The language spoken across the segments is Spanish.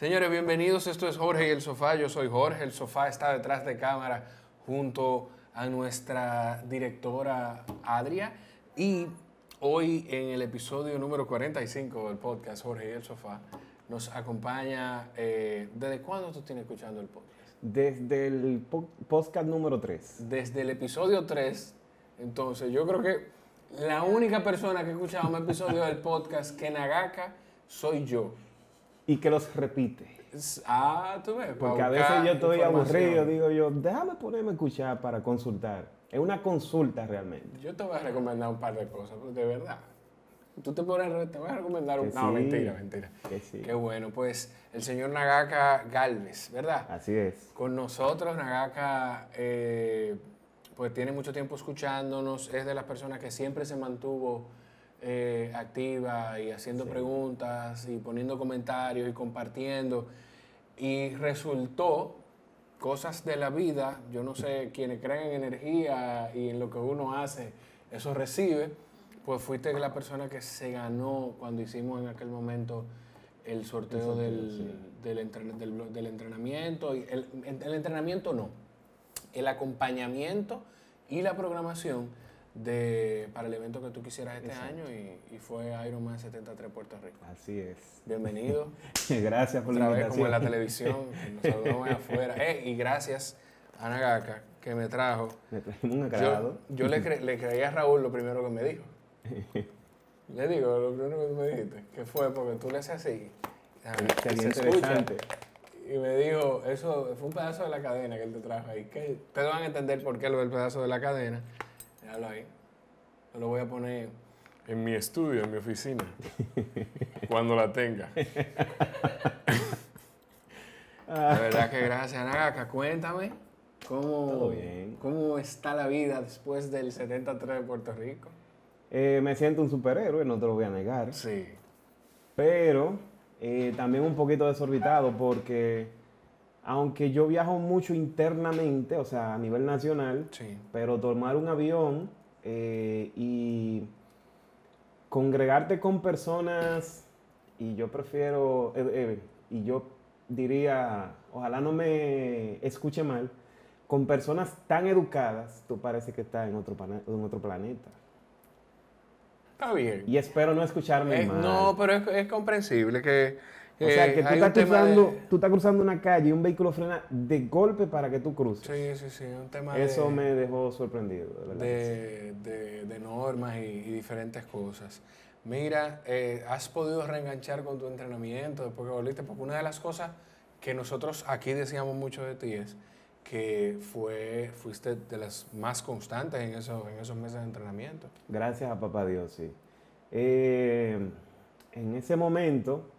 Señores, bienvenidos. Esto es Jorge y el Sofá. Yo soy Jorge. El Sofá está detrás de cámara junto a nuestra directora Adria. Y hoy en el episodio número 45 del podcast Jorge y el Sofá nos acompaña... eh, ¿Desde cuándo tú tienes escuchando el podcast? Desde el po- podcast número 3. Desde el episodio 3. Entonces, yo creo que la única persona que ha escuchado un episodio del podcast que Nagaka soy yo. Y que los repite. Ah, tú ves. Porque a veces yo estoy aburrido, digo yo, déjame ponerme a escuchar para consultar. Es una consulta realmente. Yo te voy a recomendar un par de cosas, de verdad. Tú te pones, te voy a recomendar un... Que No, sí. mentira, mentira. Que sí. Qué bueno, pues el señor Nagaka Galvez, ¿verdad? Así es. Con nosotros, Nagaka, eh, pues tiene mucho tiempo escuchándonos, es de las personas que siempre se mantuvo eh, activa y haciendo preguntas y poniendo comentarios y compartiendo. Y resultó cosas de la vida, yo no sé, quienes creen en energía y en lo que uno hace, eso recibe, pues fuiste la persona que se ganó cuando hicimos en aquel momento el sorteo, sorteo, del, sí. del, entren- del del entrenamiento. Y el, el entrenamiento no, el acompañamiento y la programación de, para el evento que tú quisieras este año y, y fue Ironman 73 Puerto Rico. Así es. Bienvenido. Gracias por Otra la vez como en la invitación. televisión, nos saludamos afuera. Eh, y gracias a Nagaka que me trajo. Me trajimos un agrado. yo le, cre- le creí a Raúl lo primero que me dijo. Le digo, lo primero que tú me dijiste, que fue porque tú le haces así. se escucha. interesante. Y me dijo, eso fue un pedazo de la cadena que él te trajo ahí. Que ustedes van a entender por qué lo del pedazo de la cadena. Déjalo ahí. Yo lo voy a poner en mi estudio, en mi oficina. cuando la tenga. La verdad que gracias, Nagaka. Cuéntame cómo, Todo bien. cómo está la vida después del 73 de Puerto Rico. Eh, me siento un superhéroe, no te lo voy a negar. Sí. Pero eh, también un poquito desorbitado porque aunque yo viajo mucho internamente, o sea, a nivel nacional, Sí. pero tomar un avión eh, y congregarte con personas, y yo prefiero, eh, eh, y yo diría, ojalá no me escuche mal, con personas tan educadas, tú parece que estás en otro, en otro planeta. Está bien. Y espero no escucharme mal. no, pero es, es comprensible que. O sea, que tú estás, cruzando, de- tú estás cruzando una calle y un vehículo frena de golpe para que tú cruces. Sí, sí, sí, un tema Eso de, me dejó sorprendido, de verdad. de normas y, y diferentes cosas. Mira, eh, ¿has podido reenganchar con tu entrenamiento después que volviste? Porque una de las cosas que nosotros aquí decíamos mucho de ti es que fue, fuiste de las más constantes en, esos en esos meses de entrenamiento. Gracias a papá Dios, sí. Eh, en ese momento,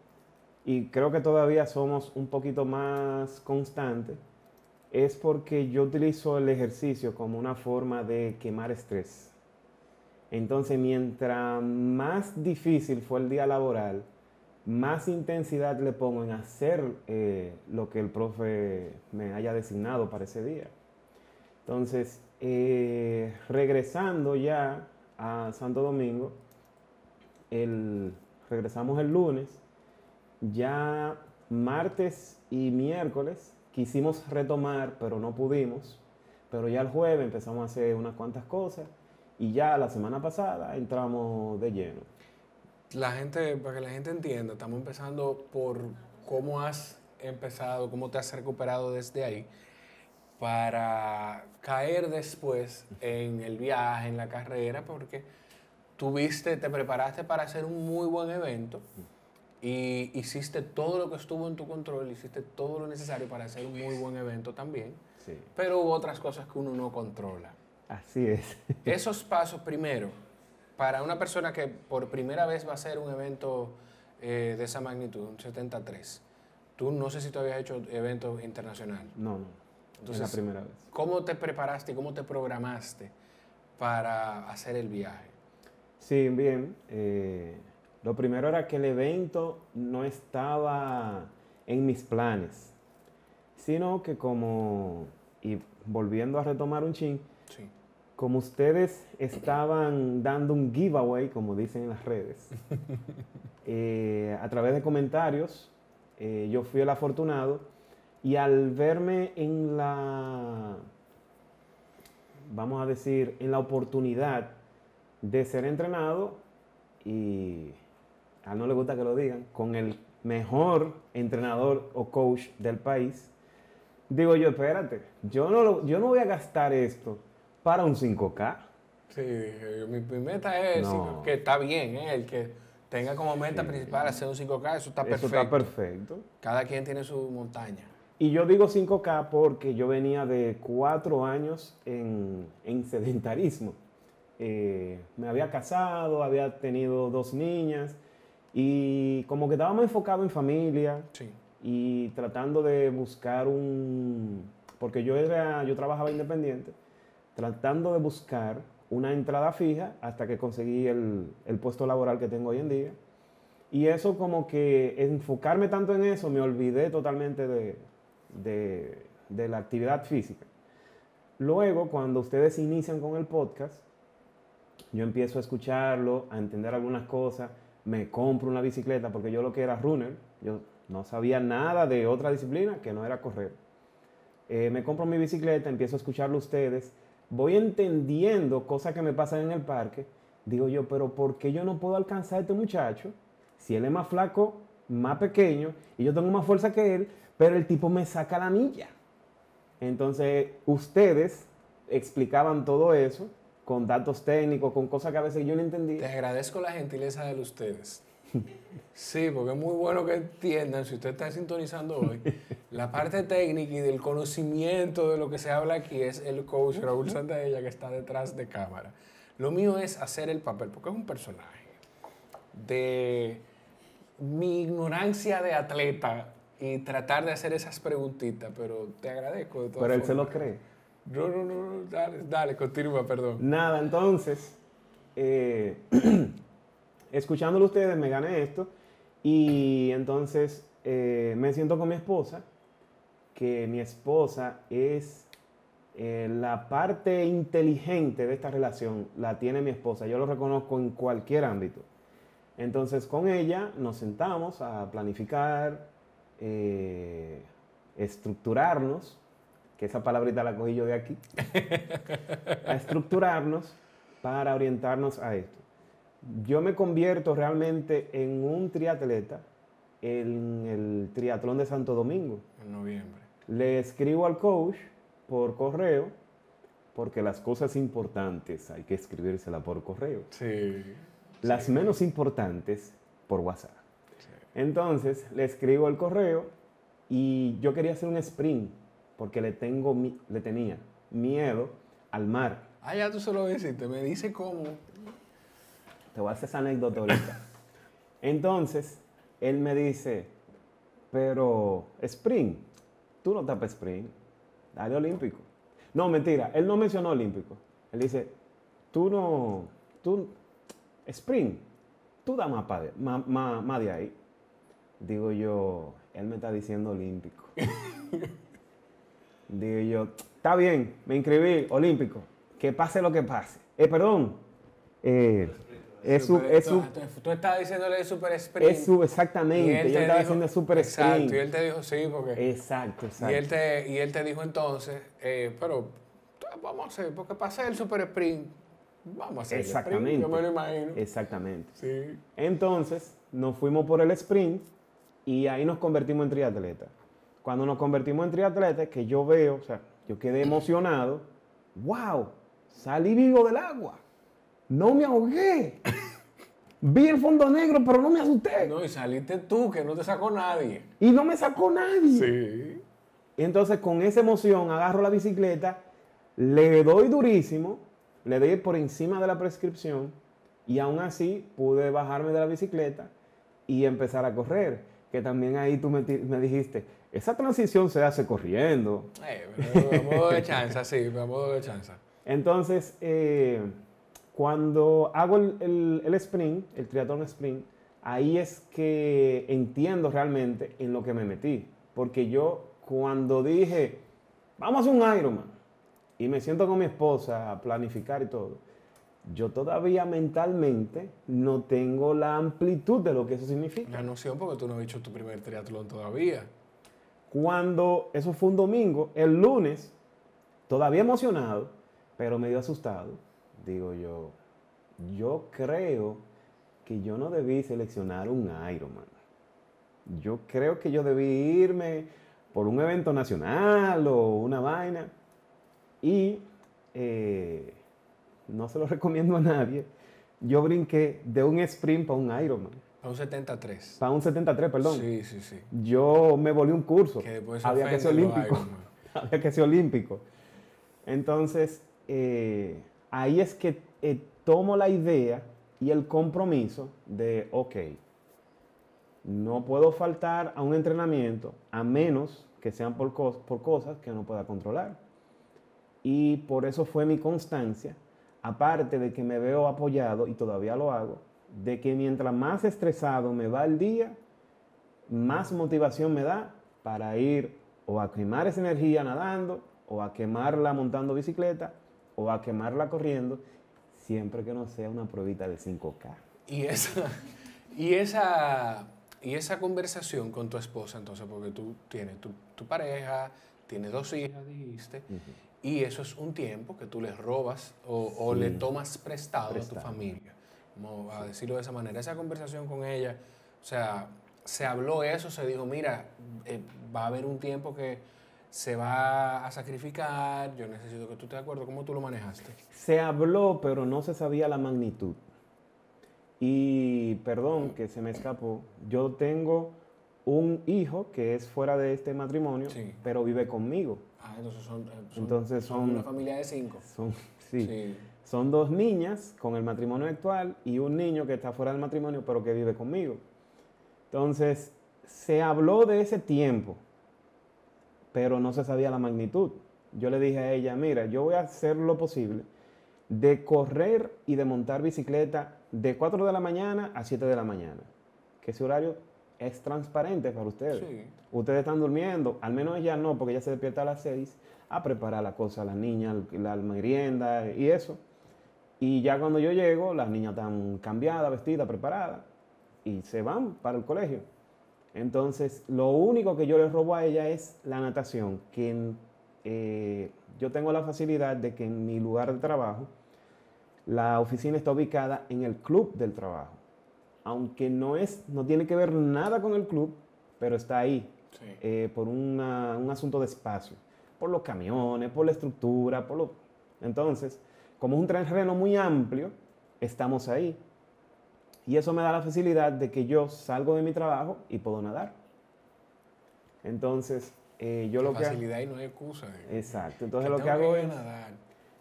y creo que todavía somos un poquito más constantes, es porque yo utilizo el ejercicio como una forma de quemar estrés. Entonces, mientras más difícil fue el día laboral, más intensidad le pongo en hacer eh, lo que el profe me haya designado para ese día. Entonces, eh, regresando ya a Santo Domingo, el- regresamos el lunes, ya martes y miércoles quisimos retomar, pero no pudimos, pero ya el jueves empezamos a hacer unas cuantas cosas y ya la semana pasada entramos de lleno. La gente, para que la gente entienda, estamos empezando por cómo has empezado, cómo te has recuperado desde ahí, para caer después en el viaje, en la carrera, porque tuviste, te preparaste para hacer un muy buen evento y hiciste todo lo que estuvo en tu control, hiciste todo lo necesario para hacer un muy buen evento también, Sí, pero hubo otras cosas que uno no controla. así es. Esos pasos primero, para una persona que por primera vez va a hacer un evento eh, de esa magnitud, un 73, tú no sé si tú habías hecho evento internacional. No, no, Entonces, es la primera vez. ¿Cómo te preparaste y cómo te programaste para hacer el viaje? Sí, bien. eh, lo primero era que el evento no estaba en mis planes, sino que como, y volviendo a retomar un chin, Sí. como ustedes estaban dando un giveaway, como dicen en las redes, eh, a través de comentarios, eh, yo fui el afortunado y al verme en la, vamos a decir, en la oportunidad de ser entrenado y a él no le gusta que lo digan, con el mejor entrenador o coach del país, digo yo, espérate, yo no, lo- yo no voy a gastar esto para un 5K. Sí, dije, mi, mi meta es No. que está bien, ¿eh? el que tenga como meta principal hacer un 5K, eso está Eso perfecto. está perfecto. Cada quien tiene su montaña. Y yo digo 5K porque yo venía de cuatro años en, en sedentarismo. Eh, me había casado, había tenido dos niñas y como que estábamos enfocados en familia Sí. y tratando de buscar un... Porque yo, era, yo trabajaba independiente, tratando de buscar una entrada fija hasta que conseguí el, el puesto laboral que tengo hoy en día. Y eso como que enfocarme tanto en eso, me olvidé totalmente de, de- de la actividad física. Luego, cuando ustedes inician con el podcast, yo empiezo a escucharlo, a entender algunas cosas, me compro una bicicleta porque yo lo que era runner, yo no sabía nada de otra disciplina que no era correr. Eh, me compro mi bicicleta, empiezo a escucharlo a ustedes, voy entendiendo cosas que me pasan en el parque, digo yo, pero ¿por qué yo no puedo alcanzar a este muchacho? Si él es más flaco, más pequeño, y yo tengo más fuerza que él, pero el tipo me saca la milla. Entonces, ustedes explicaban todo eso con datos técnicos, con cosas que a veces yo no Te entendía. agradezco la gentileza de ustedes. Sí, porque es muy bueno que entiendan, si usted está sintonizando hoy, la parte técnica y del conocimiento de lo que se habla aquí es el coach Raúl Santaella que está detrás de cámara. Lo mío es hacer el papel, porque es un personaje de mi ignorancia de atleta y tratar de hacer esas preguntitas, pero te agradezco de Pero él se lo formas. cree. No, no, no, dale, dale, continúa, perdón. Nada, entonces, eh, escuchándolo ustedes, me gané esto. Y entonces eh, me siento con mi esposa, que mi esposa es eh, la parte inteligente de esta relación, la tiene mi esposa. Yo lo reconozco en cualquier ámbito. Entonces, con ella nos sentamos a planificar, eh, estructurarnos, que esa palabrita la cogí yo de aquí, a estructurarnos para orientarnos a esto. Yo me convierto realmente en un triatleta en el triatlón de Santo Domingo. En noviembre. Le escribo al coach por correo, porque las cosas importantes hay que escribírselas por correo. Sí. Las menos importantes por WhatsApp. sí. Entonces le escribo el correo y yo quería hacer un sprint porque le, tengo, le tenía miedo al mar. Ah, ya tú se lo hiciste. Me dice cómo. Te voy a hacer esa anécdota ahorita. Entonces él me dice, pero sprint, tú no tapas sprint, dale olímpico. No, mentira, él no mencionó olímpico. Él dice, tú no, tú, sprint, tú da más, pa de, más, más- más de ahí. Digo yo, él me está diciendo olímpico. Digo yo, está bien, me inscribí, olímpico, que pase lo que pase. Eh, perdón, eh, es su, es su, tú, tú estabas diciéndole super sprint. es su, y exactamente, yo estaba dijo- haciendo super Exacto, sprint. y él te dijo sí, porque. Exacto, y, exacto. él te, y él te dijo entonces, eh, pero vamos a hacer, porque hacer el super sprint, vamos a hacer el sprint. Exactamente. Yo me lo imagino. Exactamente. Sí. Entonces, nos fuimos por el sprint y ahí nos convertimos en triatleta. Cuando nos convertimos en triatleta, que yo veo, o sea, yo quedé emocionado. ¡Wow! Salí vivo del agua. No me ahogué. Vi el fondo negro, pero no me asusté. No, y saliste tú, que no te sacó nadie. Y no me sacó nadie. Sí. Entonces con esa emoción agarro la bicicleta, le doy durísimo, le doy por encima de la prescripción y aún así pude bajarme de la bicicleta y empezar a correr. Que también ahí tú me, me dijiste, esa transición se hace corriendo. Eh, pero a modo de chanza, sí, modo de chanza. Entonces, eh, cuando hago el, el- el sprint, el triatlón sprint, ahí es que entiendo realmente en lo que me metí. Porque yo cuando dije, vamos a un Ironman, y me siento con mi esposa a planificar y todo, yo todavía mentalmente no tengo la amplitud de lo que eso significa. La noción porque tú no has hecho tu primer triatlón todavía. Cuando eso fue un domingo, el lunes, todavía emocionado, pero medio asustado, digo yo, yo creo que yo no debí seleccionar un Ironman. Yo creo que yo debí irme por un evento nacional o una vaina. Y eh, no se lo recomiendo a nadie. Yo brinqué de un sprint para un Ironman. Para un 73. Para un 73, perdón. Sí, sí, sí. Yo me volví un curso. Que después Había que ser olímpico. Había que ser olímpico. Entonces, eh, ahí es que eh, tomo la idea y el compromiso de, ok, no puedo faltar a un entrenamiento a menos que sean por, cos- por cosas que no pueda controlar. Y por eso fue mi constancia, aparte de que me veo apoyado, y todavía lo hago, de que mientras más estresado me va el día, más motivación me da para ir o a quemar esa energía nadando, o a quemarla montando bicicleta, o a quemarla corriendo, siempre que no sea una pruebita de 5K. Y esa, y esa, y esa conversación con tu esposa, entonces, porque tú tienes tu, tu pareja, tienes dos hijas, dijiste, y eso es un tiempo que tú les robas o, o le tomas prestado, a tu familia, vamos a decirlo de esa manera. Esa conversación con ella, o sea, se habló eso, se dijo, mira, eh, va a haber un tiempo que se va a sacrificar, yo necesito que tú estés de acuerdo, ¿cómo tú lo manejaste? Se habló, pero no se sabía la magnitud. Y perdón que se me escapó, yo tengo un hijo que es fuera de este matrimonio, Sí. pero vive conmigo. Ah, entonces son, eh, son- Entonces son- una familia de cinco. Son, sí, Sí. Son dos niñas con el matrimonio actual y un niño que está fuera del matrimonio, pero que vive conmigo. Entonces, se habló de ese tiempo, pero no se sabía la magnitud. Yo le dije a ella, mira, yo voy a hacer lo posible de correr y de montar bicicleta de 4 de la mañana a 7 de la mañana. Que ese horario es transparente para ustedes. Sí. Ustedes están durmiendo, al menos ella no, porque ella se despierta a las 6 a preparar la cosa a las niñas, la merienda y eso. Y ya cuando yo llego, las niñas están cambiadas, vestidas, preparadas y se van para el colegio. Entonces, lo único que yo le robo a ella es la natación, que eh, yo tengo la facilidad de que en mi lugar de trabajo, la oficina está ubicada en el club del trabajo. Aunque no, es, no tiene que ver nada con el club, pero está ahí Sí. eh, por una- un asunto de espacio, por los camiones, por la estructura, por lo... Entonces, como es un terreno muy amplio, estamos ahí. Y eso me da la facilidad de que yo salgo de mi trabajo y puedo nadar. Entonces, eh, yo lo que... facilidad y no hay excusa. eh. Exacto. Entonces, Que lo que tengo hago ir a es... nadar.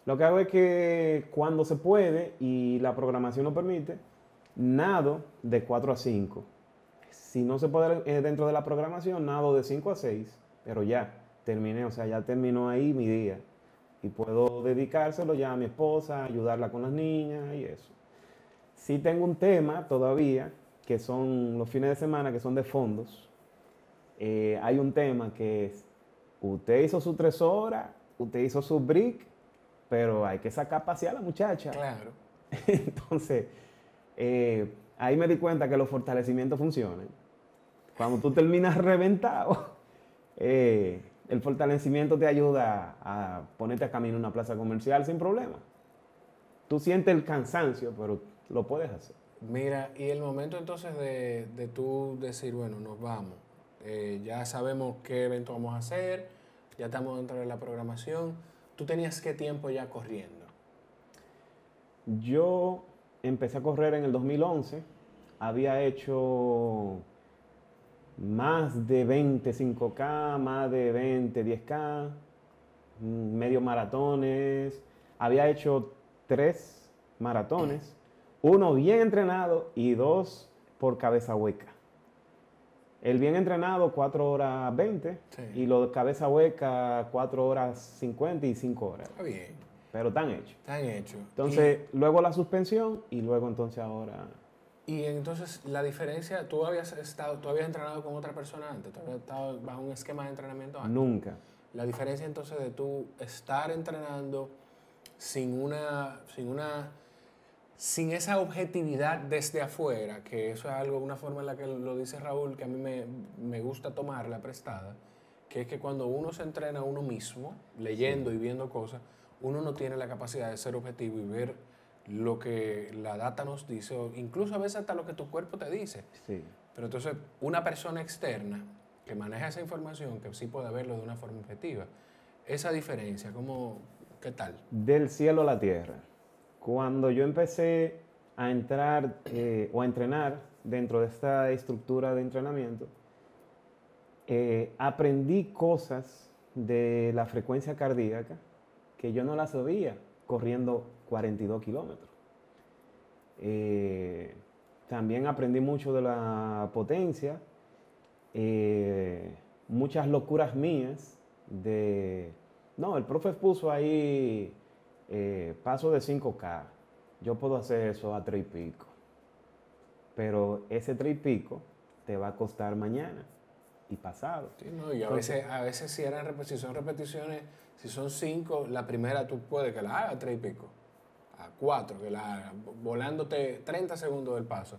Lo que hago es que cuando se puede y la programación lo permite, nado de 4 a 5. Si no se puede eh, dentro de la programación, nado de 5 a 6, pero ya terminé, o sea, ya terminó ahí mi día. Y puedo dedicárselo ya a mi esposa, ayudarla con las niñas y eso. Sí tengo un tema todavía, que son los fines de semana, que son de fondos. Eh, hay un tema que es, usted hizo sus tres horas, usted hizo su brick, pero hay que sacar a pasear a la muchacha. Claro. Entonces, eh, ahí me di cuenta que los fortalecimientos funcionan. Cuando tú terminas reventado, eh, el fortalecimiento te ayuda a ponerte a camino en una plaza comercial sin problema. Tú sientes el cansancio, pero lo puedes hacer. Mira, y el momento entonces de, de tú decir, bueno, nos vamos. Eh, ya sabemos qué evento vamos a hacer, ya estamos dentro de la programación. ¿Tú tenías qué tiempo ya corriendo? Yo empecé a correr en el 2011, había hecho más de 20 5K, más de 20 10K, mm, medio maratones, había hecho tres maratones, uno bien entrenado y dos por cabeza hueca. El bien entrenado 4 horas 20 Sí. y lo de cabeza hueca 4 horas 50 y 5 horas, Está bien, pero están hechos. están hechos. Entonces, luego la suspensión y luego entonces ahora... Y, entonces la diferencia, tú habías estado, tú habías entrenado con otra persona antes, tú habías estado bajo un esquema de entrenamiento antes. Nunca. La diferencia entonces de tú estar entrenando sin una, sin una sin esa objetividad desde afuera, que eso es algo, una forma en la que lo dice Raúl, que a mí me, me gusta tomarla prestada, que es que cuando uno se entrena a uno mismo, leyendo y viendo cosas, uno no tiene la capacidad de ser objetivo y ver lo que la data nos dice, o incluso a veces hasta lo que tu cuerpo te dice. Sí. Pero entonces, una persona externa que maneja esa información, que sí puede verlo de una forma objetiva, esa diferencia, ¿cómo, ¿qué tal? Del cielo a la tierra. Cuando yo empecé a entrar eh, o a entrenar dentro de esta estructura de entrenamiento, eh, aprendí cosas de la frecuencia cardíaca que yo no las sabía corriendo 42 kilómetros. Eh, también aprendí mucho de la potencia, eh, muchas locuras mías de... No, el profe puso ahí eh, paso de 5K. Yo puedo hacer eso a 3 y pico. Pero ese 3 y pico te va a costar mañana y pasado. Sí, no, y a veces, a veces si, eran, si son repeticiones, si son 5, la primera tú puedes que la haga a 3 y pico. 4 que la volándote 30 segundos del paso.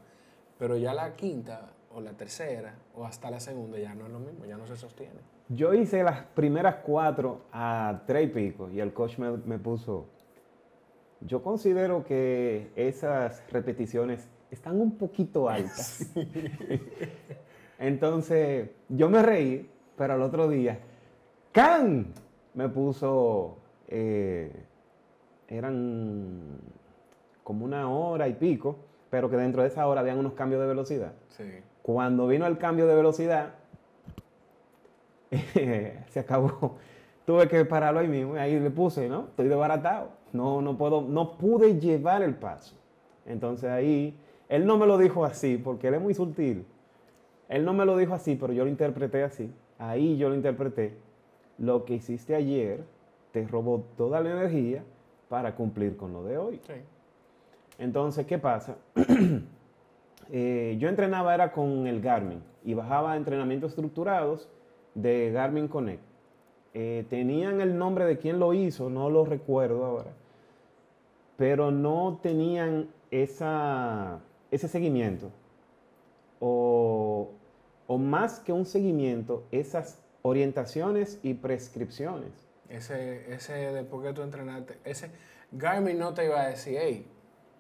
Pero ya la quinta o la tercera o hasta la segunda ya no es lo mismo, ya no se sostiene. Yo hice las primeras cuatro a tres y pico y el coach me, me puso, yo considero que esas repeticiones están un poquito altas. Entonces, yo me reí, pero al otro día, ¡can! Me puso, eh, eran como una hora y pico, pero que dentro de esa hora habían unos cambios de velocidad. Sí. Cuando vino el cambio de velocidad, se acabó. Tuve que pararlo ahí mismo y ahí le puse, ¿no? Estoy desbaratado. No, no puedo, no pude llevar el paso. Entonces ahí, él no me lo dijo así, porque él es muy sutil. Él no me lo dijo así, pero yo lo interpreté así. Ahí yo lo interpreté. Lo que hiciste ayer te robó toda la energía para cumplir con lo de hoy. Sí. Entonces, ¿qué pasa? Eh, yo entrenaba era con el Garmin y bajaba entrenamientos estructurados de Garmin Connect. Eh, tenían el nombre de quien lo hizo, no lo recuerdo ahora, pero no tenían esa, ese seguimiento. O, o más que un seguimiento, esas orientaciones y prescripciones. Ese, ese de por qué tú entrenaste, ese Garmin no te iba a decir, hey,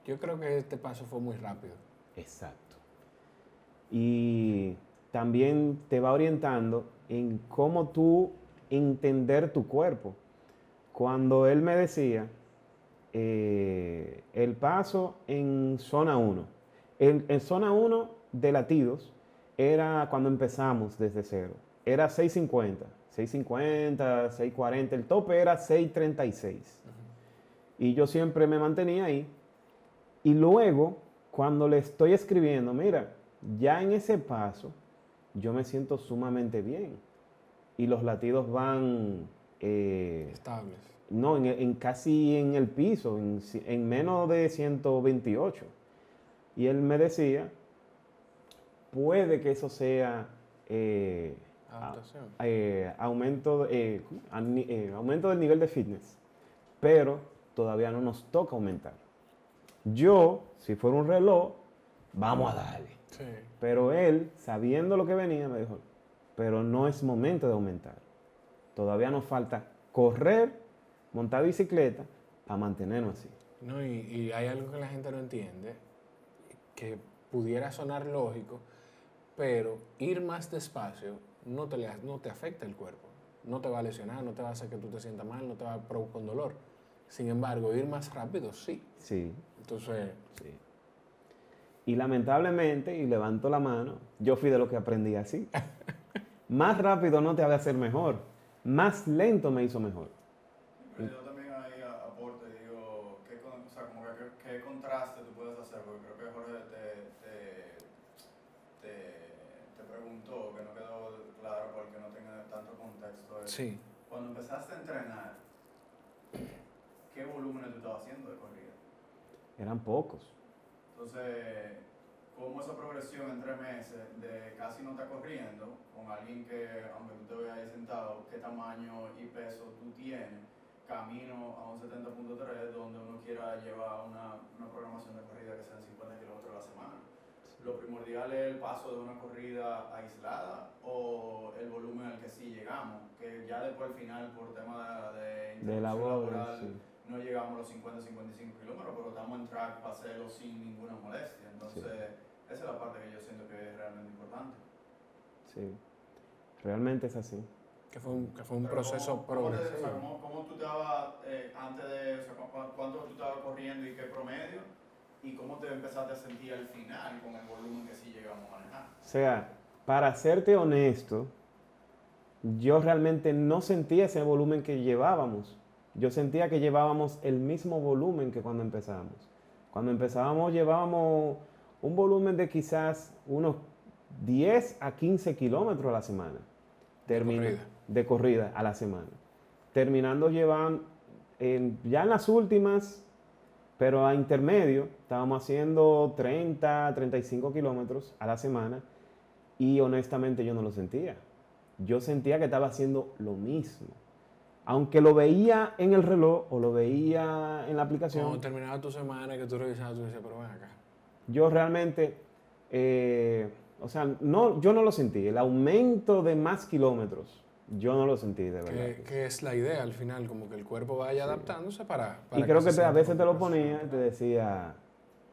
yo creo que este paso fue muy rápido. Exacto. Y también te va orientando en cómo tú entender tu cuerpo. Cuando él me decía, eh, el paso en zona 1, en, en zona 1 de latidos era cuando empezamos desde cero, era 650, 650, 640, el tope era 636. Y yo siempre me mantenía ahí. Y luego, cuando le estoy escribiendo, mira, ya en ese paso, yo me siento sumamente bien. Y los latidos van... eh, Estables. no, en, en casi en el piso, en menos de 128. Y él me decía, puede que eso sea eh, a- Adaptación. eh, aumento, eh, eh, aumento del nivel de fitness, pero todavía no nos toca aumentar. Yo, si fuera un reloj, vamos a darle. Sí. Pero él, sabiendo lo que venía, me dijo, pero no es momento de aumentar. Todavía nos falta correr, montar bicicleta, para mantenernos así. No, y, y hay algo que la gente no entiende, que pudiera sonar lógico, pero ir más despacio no te, le- no te afecta el cuerpo, no te va a lesionar, no te va a hacer que tú te sientas mal, no te va a provocar un dolor. Sin embargo, ir más rápido sí. Sí, Entonces, sí. Y lamentablemente, y levanto la mano, yo fui de lo que aprendí así. Más rápido no te va a hacer mejor, más lento me hizo mejor. Pero yo también ahí a- aporto y digo, ¿qué, con- o sea, como que, qué- qué contraste tú puedes hacer? Porque creo que Jorge te, te, te, te preguntó, que no quedó claro porque no tenga tanto contexto. es, sí. Cuando empezaste a entrenar, ¿qué volúmenes tú estabas haciendo de corrida? Eran pocos. Entonces, ¿cómo esa progresión en tres meses de casi no estar corriendo con alguien que, aunque tú te veas ahí sentado, qué tamaño y peso tú tienes camino a un 70.3 donde uno quiera llevar una, una programación de corrida que sean 50 kilómetros a la semana. ¿Lo primordial es el paso de una corrida aislada o el volumen al que sí llegamos? Que ya después al final, por tema de, De labor, laboral, sí. no llegamos a los 50-55 kilómetros, pero estamos en track para hacerlo sin ninguna molestia. Entonces, esa es la parte que yo siento que es realmente importante. Sí. Realmente es así. Que fue un, que fue un proceso ¿cómo, cómo te- o sea, progresivo. ¿cómo, cómo tú estabas eh, antes de, o sea, cu- cu- cuánto tú estabas corriendo y qué promedio? ¿Y cómo te empezaste a sentir al final con el volumen que sí llegamos a manejar? O sea, para serte honesto, yo realmente no sentía ese volumen que llevábamos. Yo sentía que llevábamos el mismo volumen que cuando empezamos. Cuando empezábamos llevábamos un volumen de quizás unos 10 a 15 kilómetros a la semana. Termina- corrida. de corrida a la semana. Terminando llevan, en- ya en las últimas, pero a intermedio, estábamos haciendo 30, 35 kilómetros a la semana y honestamente yo no lo sentía. Yo sentía que estaba haciendo lo mismo. Aunque lo veía en el reloj o lo veía en la aplicación, Cuando terminaba tu semana y que tú revisabas, tú decías, pero ven acá. yo realmente, eh, o sea, no, yo no lo sentí. El aumento de más kilómetros, yo no lo sentí, de verdad. Que, que es la idea al final, como que el cuerpo vaya adaptándose para, para Y creo que te- a veces te lo ponía y te decía,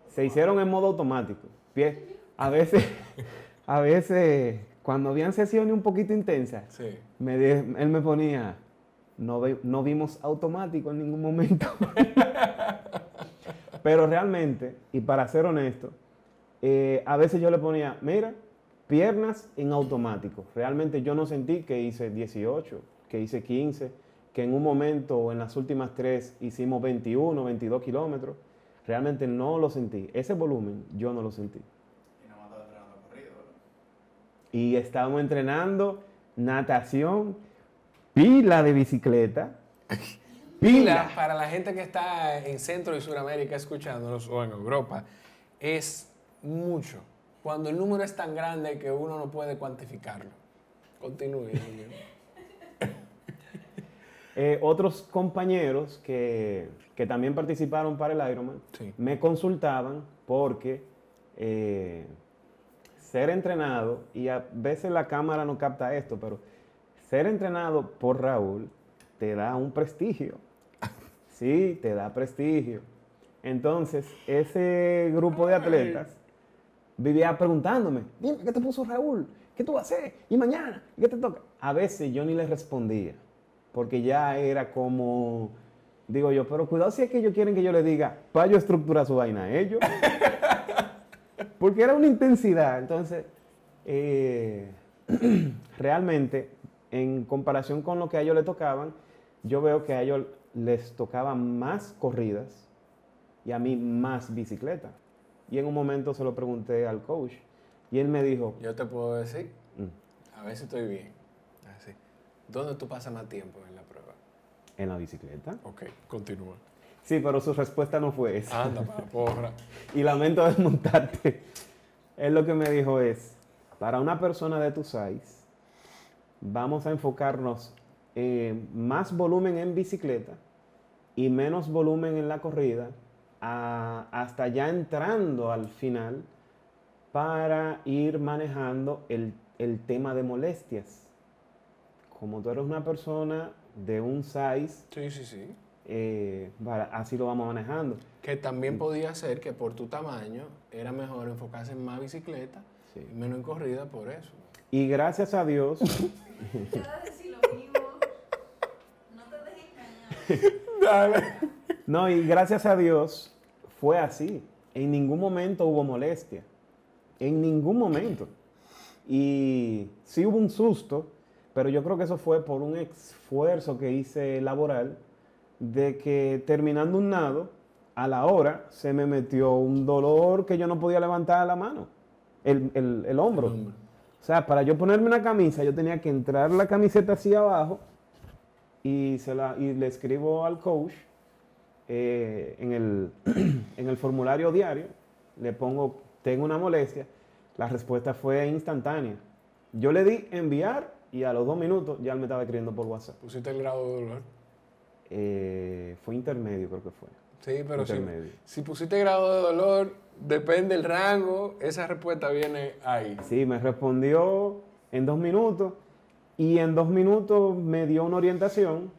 se hicieron en modo automático. Pie- A veces, a veces, cuando habían sesiones un poquito intensas, Sí. me de- él me ponía, no, ve- no vimos automático en ningún momento. Pero realmente, y para ser honesto, eh, a veces yo le ponía, mira, piernas en automático. Realmente yo no sentí que hice 18, que hice 15, que en un momento o en las últimas tres hicimos 21, 22 kilómetros. Realmente no lo sentí. Ese volumen yo no lo sentí. Y entrenando corrido. Y estábamos entrenando natación, pila de bicicleta, Pila, pila. para la gente que está en Centro y Sudamérica escuchándonos o en Europa, es mucho. Cuando el número es tan grande que uno no puede cuantificarlo. Continúe. Eh, otros compañeros que, que también participaron para el Ironman Sí. me consultaban porque eh, ser entrenado, y a veces la cámara no capta esto, pero ser entrenado por Raúl te da un prestigio. Sí, te da prestigio. Entonces, ese grupo de atletas vivía preguntándome, dime, ¿qué te puso Raúl? ¿Qué tú vas a hacer? ¿Y mañana? ¿Y qué te toca? A veces yo ni les respondía, porque ya era como, digo yo, pero cuidado si es que ellos quieren que yo les diga, para yo estructurar su vaina a ellos. porque era una intensidad. Entonces, eh, realmente, en comparación con lo que a ellos les tocaban, yo veo que a ellos les tocaban más corridas y a mí más bicicleta. Y en un momento se lo pregunté al coach y él me dijo, Yo te puedo decir, "Mm, a ver si estoy bien. Así. ¿Dónde tú pasas más tiempo en la prueba? ¿en la bicicleta? Ok, continúa. Sí, pero su respuesta no fue esa. Anda, para porra. y lamento desmontarte. Él lo que me dijo es, para una persona de tu size, vamos a enfocarnos en más volumen en bicicleta y menos volumen en la corrida, a- hasta ya entrando al final para ir manejando el, el tema de molestias. Como tú eres una persona de un size, Sí, sí, sí. eh, para- así lo vamos manejando. Que también podía ser que por tu tamaño era mejor enfocarse en más bicicleta Sí. y menos en corrida por eso. Y gracias a Dios, Te No y gracias a Dios fue así. En ningún momento hubo molestia. En ningún momento. Y sí hubo un susto, pero yo creo que eso fue por un esfuerzo que hice laboral de que terminando un nado, a la hora se me metió un dolor que yo no podía levantar la mano, el, el- el hombro. El hombro. O sea, para yo ponerme una camisa, yo tenía que entrar la camiseta así abajo y, se la, y le escribo al coach eh, en, el, en el formulario diario, le pongo, tengo una molestia, la respuesta fue instantánea. Yo le di enviar y a los dos minutos ya él me estaba escribiendo por WhatsApp. Pusiste el grado de dolor. eh, fue intermedio, creo que fue. Sí, pero si, si pusiste grado de dolor, depende del rango, esa respuesta viene ahí. Sí, me respondió en dos minutos y en dos minutos me dio una orientación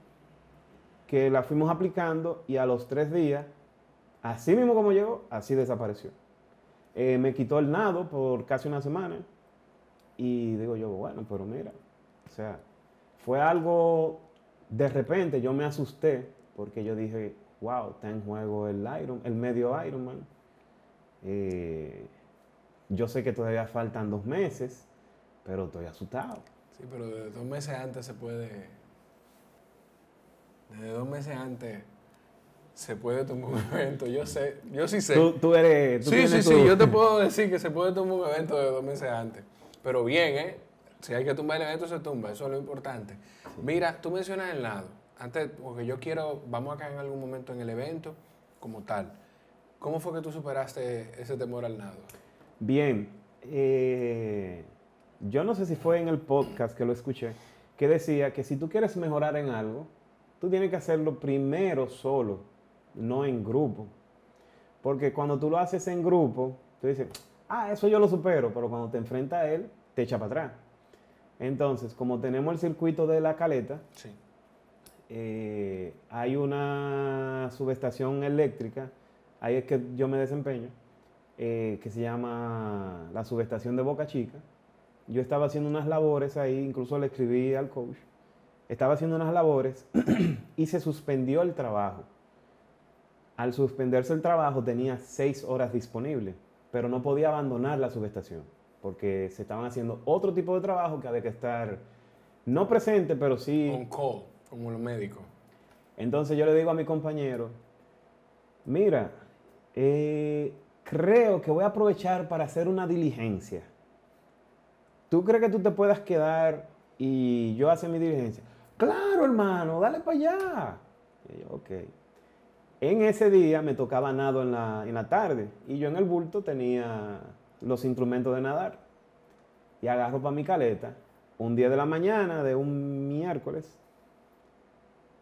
que la fuimos aplicando y a los tres días, así mismo como llegó, así desapareció. Eh, me quitó el nado por casi una semana y digo yo, bueno, pero mira, o sea, fue algo de repente, yo me asusté porque yo dije, wow, está en juego el Iron, el medio Ironman. Eh, yo sé que todavía faltan dos meses, pero estoy asustado. Sí, pero dos meses antes se puede. Desde dos meses antes se puede tomar un evento. Yo sé, yo sí sé. Tú, tú eres. tú sí, sí, sí, yo te puedo decir que se puede tomar un evento de dos meses antes. Pero bien, ¿eh? Si hay que tumbar el evento, se tumba. Eso es lo importante. Mira, tú mencionas el nado. Antes, porque yo quiero, vamos a caer en algún momento en el evento como tal. ¿Cómo fue que tú superaste ese temor al nado? Bien. eh, yo no sé si fue en el podcast que lo escuché, que decía que si tú quieres mejorar en algo, tú tienes que hacerlo primero solo, no en grupo. Porque cuando tú lo haces en grupo, tú dices, ah, eso yo lo supero, pero cuando te enfrentas a él, te echa para atrás. Entonces, como tenemos el circuito de la caleta, Sí. eh, hay una subestación eléctrica, ahí es que yo me desempeño, eh, que se llama la subestación de Boca Chica. Yo estaba haciendo unas labores ahí, incluso le escribí al coach. Estaba haciendo unas labores y se suspendió el trabajo. Al suspenderse el trabajo tenía seis horas disponibles, pero no podía abandonar la subestación porque se estaban haciendo otro tipo de trabajo que había que estar no presente, pero sí On call, como los médicos. entonces yo le digo a mi compañero, mira, eh, creo que voy a aprovechar para hacer una diligencia. ¿Tú crees que tú te puedas quedar y yo hacer mi diligencia? Claro, hermano, dale para allá. Y yo, ok. En ese día me tocaba nado en la, en la tarde y yo en el bulto tenía los instrumentos de nadar. Y agarro para mi caleta, un día de la mañana de un miércoles,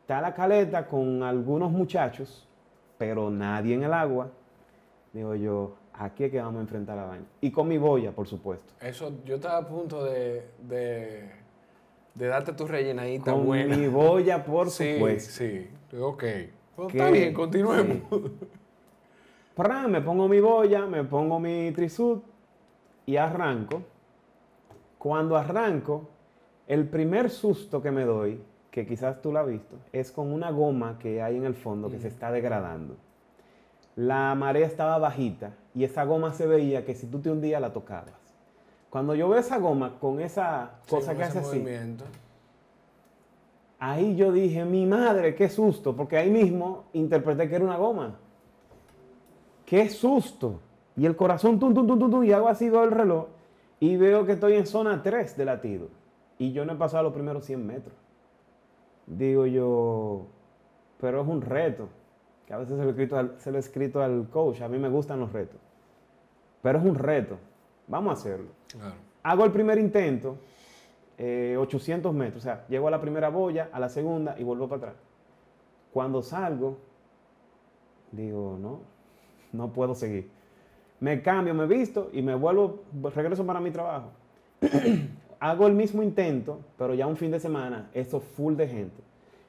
está la caleta con algunos muchachos, pero nadie en el agua. Digo yo, aquí es que vamos a enfrentar la vaina. Y con mi boya, por supuesto. Eso, yo estaba a punto de, de, de darte tu rellenadita Con buena. mi boya, por sí, supuesto. Sí, ok. Pues está bien, continuemos. sí. Me pongo mi boya, me pongo mi trisud y arranco. Cuando arranco, el primer susto que me doy, que quizás tú lo has visto, es con una goma que hay en el fondo que se está degradando. La marea estaba bajita y esa goma se veía que si tú te hundías la tocabas. Cuando yo veo esa goma con esa cosa que hace así. Ahí yo dije, mi madre, qué susto, porque ahí mismo interpreté que era una goma. Qué susto. Y el corazón, tum, tum, tum, tum, tum, y hago así, veo el reloj, y veo que estoy en zona 3 de latido. Y yo no he pasado los primeros 100 metros. Digo yo, pero es un reto, que a veces se lo he escrito al, se lo he escrito al coach, a mí me gustan los retos. Pero es un reto, vamos a hacerlo. Claro. Hago el primer intento, eh, 800 metros, o sea, llego a la primera boya, a la segunda y vuelvo para atrás. Cuando salgo, digo, no, no puedo seguir. Me cambio, me visto y me vuelvo, regreso para mi trabajo. Hago el mismo intento, pero ya un fin de semana, esto full de gente.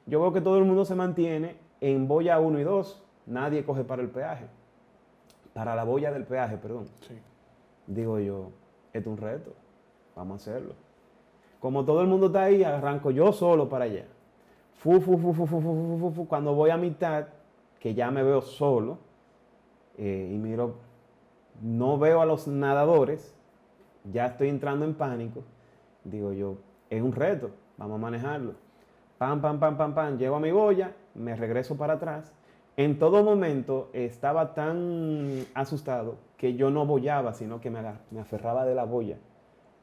Yo veo que todo el mundo se mantiene en boya 1 y 2, nadie coge para el peaje, para la boya del peaje, perdón Sí digo yo, es un reto, vamos a hacerlo. Como todo el mundo está ahí, arranco yo solo para allá. Fu, fu, fu, Cuando voy a mitad, que ya me veo solo, eh, y miro, no veo a los nadadores, ya estoy entrando en pánico, digo yo, es un reto, vamos a manejarlo. Pam, pam, pam, pam, pam, llego a mi boya, me regreso para atrás, en todo momento estaba tan asustado que yo no boyaba, sino que me, me aferraba de la boya.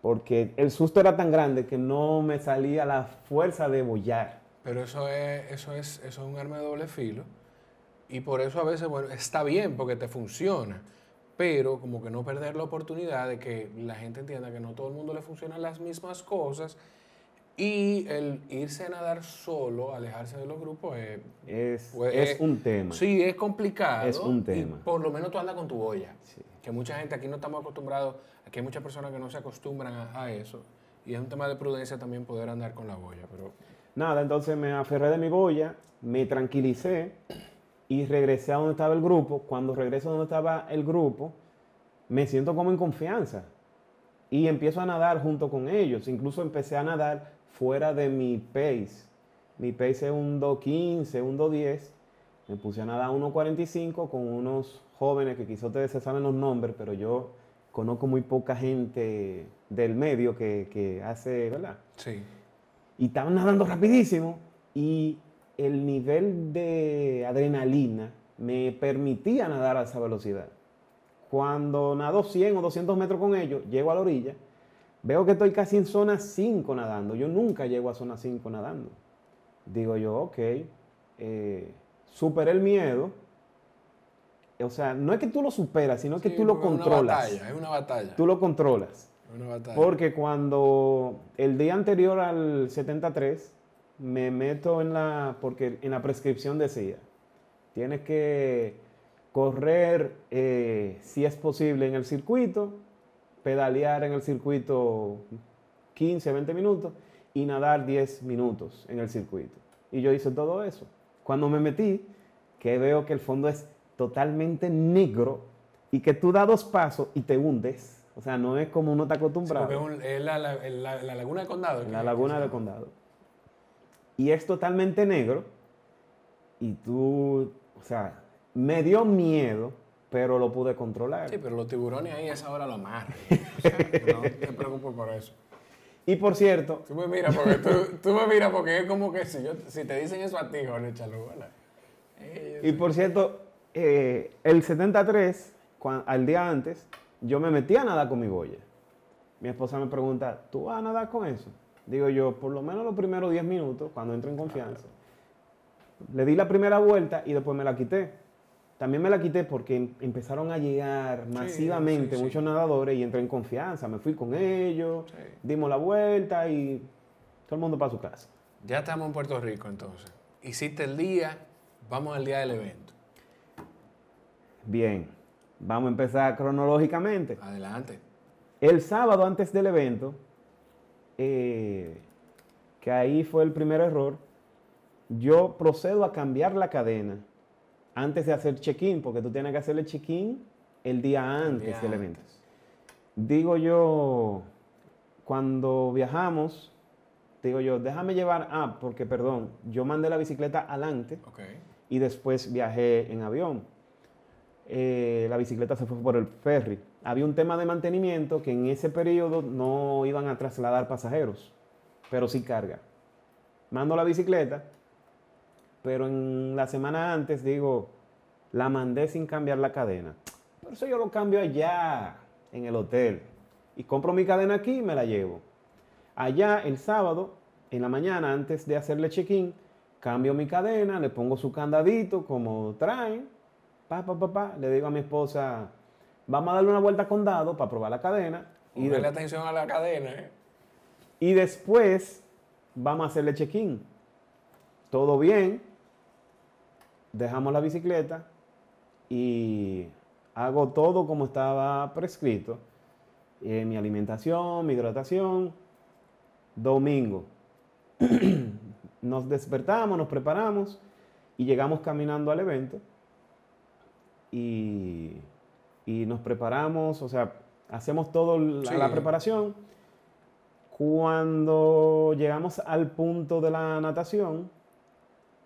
Porque el susto era tan grande que no me salía la fuerza de bollar. Pero eso es, eso, es, eso es un arma de doble filo. Y por eso a veces, bueno, está bien porque te funciona. Pero como que no perder la oportunidad de que la gente entienda que no todo el mundo le funcionan las mismas cosas Y el irse a nadar solo, alejarse de los grupos, es, Es, Pues, es eh, un tema. sí, es complicado. Es un y tema. por lo menos tú andas con tu boya. Sí. Que mucha gente aquí no estamos acostumbrados, aquí hay muchas personas que no se acostumbran a, a eso. Y es un tema de prudencia también poder andar con la boya. Pero Nada, entonces me aferré de mi boya, me tranquilicé y regresé a donde estaba el grupo. Cuando regreso a donde estaba el grupo, me siento como en confianza y empiezo a nadar junto con ellos. Incluso empecé a nadar fuera de mi pace. Mi pace es un 2.15, un 2.10. Me puse a nadar 1.45 con unos jóvenes que quizás ustedes se saben los nombres, pero yo conozco muy poca gente del medio que, que hace, ¿verdad? sí. y estaban nadando rapidísimo y el nivel de adrenalina me permitía nadar a esa velocidad. Cuando nado 100 o 200 metros con ellos, llego a la orilla, veo que estoy casi en zona 5 nadando. Yo nunca llego a zona 5 nadando. Digo yo, ok, eh, superé el miedo. O sea, no es que tú lo superas, sino que Sí, tú lo controlas. Es una batalla, es una batalla. Tú lo controlas. es una batalla. Porque cuando el día anterior al 73 me meto en la, porque en la prescripción decía, tienes que correr eh, si es posible en el circuito, pedalear en el circuito 15, 20 minutos y nadar 10 minutos en el circuito. Y yo hice todo eso. Cuando me metí, que veo que el fondo es totalmente negro y que tú das dos pasos y te hundes. O sea, no es como uno está acostumbrado. es, la, la- la- la laguna de condado. La laguna llama. condado. Y es totalmente negro. Y tú, o sea, me dio miedo, pero lo pude controlar. Sí, pero los tiburones ahí a esa hora lo amarran. O sea, no te preocupes por eso. Y por cierto, Tú me miras porque, tú, tú me miras porque es como que si, yo, si te dicen eso a ti, Jorge Chalubola. Eh, y por cierto, eh, el 73, cuan- al día antes, yo me metí a nadar con mi boya. Mi esposa me pregunta, ¿tú vas a nadar con eso? Digo yo, por lo menos los primeros 10 minutos, cuando entro en confianza. Le di la primera vuelta y después me la quité. También me la quité porque em- empezaron a llegar masivamente sí, sí. muchos nadadores y entré en confianza. Me fui con ellos, dimos la vuelta y todo el mundo para su casa. Ya estamos en Puerto Rico entonces. Hiciste el día, vamos al día del evento. Bien, vamos a empezar cronológicamente. Adelante. El sábado antes del evento, eh, que ahí fue el primer error, yo procedo a cambiar la cadena antes de hacer check-in, porque tú tienes que hacerle check-in el día antes día del antes. evento. Digo yo, cuando viajamos, digo yo, déjame llevar, ah, porque perdón, yo mandé la bicicleta adelante Ok. y después viajé en avión. Eh, la bicicleta se fue por el ferry. Había un tema de mantenimiento que en ese periodo no iban a trasladar pasajeros, pero sí carga. Mando la bicicleta, pero en la semana antes digo, la mandé sin cambiar la cadena. Por eso yo lo cambio allá, en el hotel. Y compro mi cadena aquí y me la llevo. Allá el sábado, en la mañana, antes de hacerle check-in, cambio mi cadena, le pongo su candadito como traen, pa, pa, pa, pa, le digo a mi esposa, vamos a darle una vuelta a condado para probar la cadena y, darle atención a la cadena, ¿eh? y después vamos a hacerle check-in. Todo bien, dejamos la bicicleta y hago todo como estaba prescrito. Eh, mi alimentación, mi hidratación. Domingo. nos despertamos, nos preparamos y llegamos caminando al evento. Y, y nos preparamos, o sea, hacemos toda la, Sí. la preparación. Cuando llegamos al punto de la natación,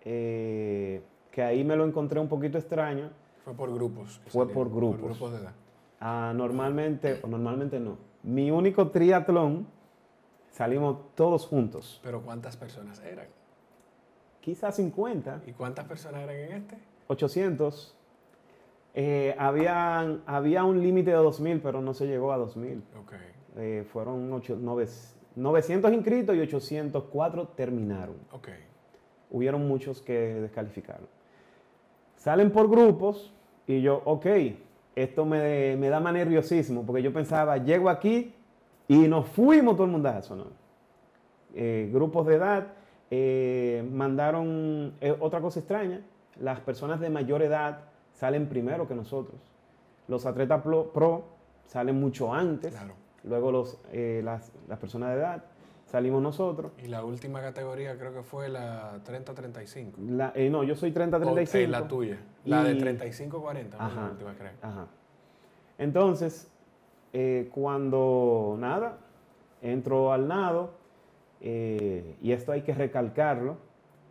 eh, que ahí me lo encontré un poquito extraño, Fue por grupos. Fue salieron, por grupos. Por grupos de edad. Ah, normalmente, o normalmente no. Mi único triatlón, salimos todos juntos. Pero ¿cuántas personas eran? Quizás 50, ¿Y cuántas personas eran en este? 800. Eh, habían- había un límite de 2000, pero no se llegó a 2000. Ok. Eh, fueron ocho- nove- 900 inscritos y 804 terminaron. Ok. hubieron muchos que descalificaron. Salen por grupos y yo, ok, esto me, me da más nerviosismo porque yo pensaba, llego aquí y nos fuimos todo el mundazo, ¿no? eh, grupos de edad. eh, mandaron eh, otra cosa extraña, las personas de mayor edad salen primero que nosotros. Los atletas pro, pro salen mucho antes, Claro. luego los, eh, las, las personas de edad salimos nosotros. Y la última categoría creo que fue la 30-35. La- eh, no, yo soy O, 30-35. eh, la tuya. La de Y- 35-40, fue la Ajá. última, creo. Ajá. Entonces, eh, cuando nada, entro al nado, eh, y esto hay que recalcarlo,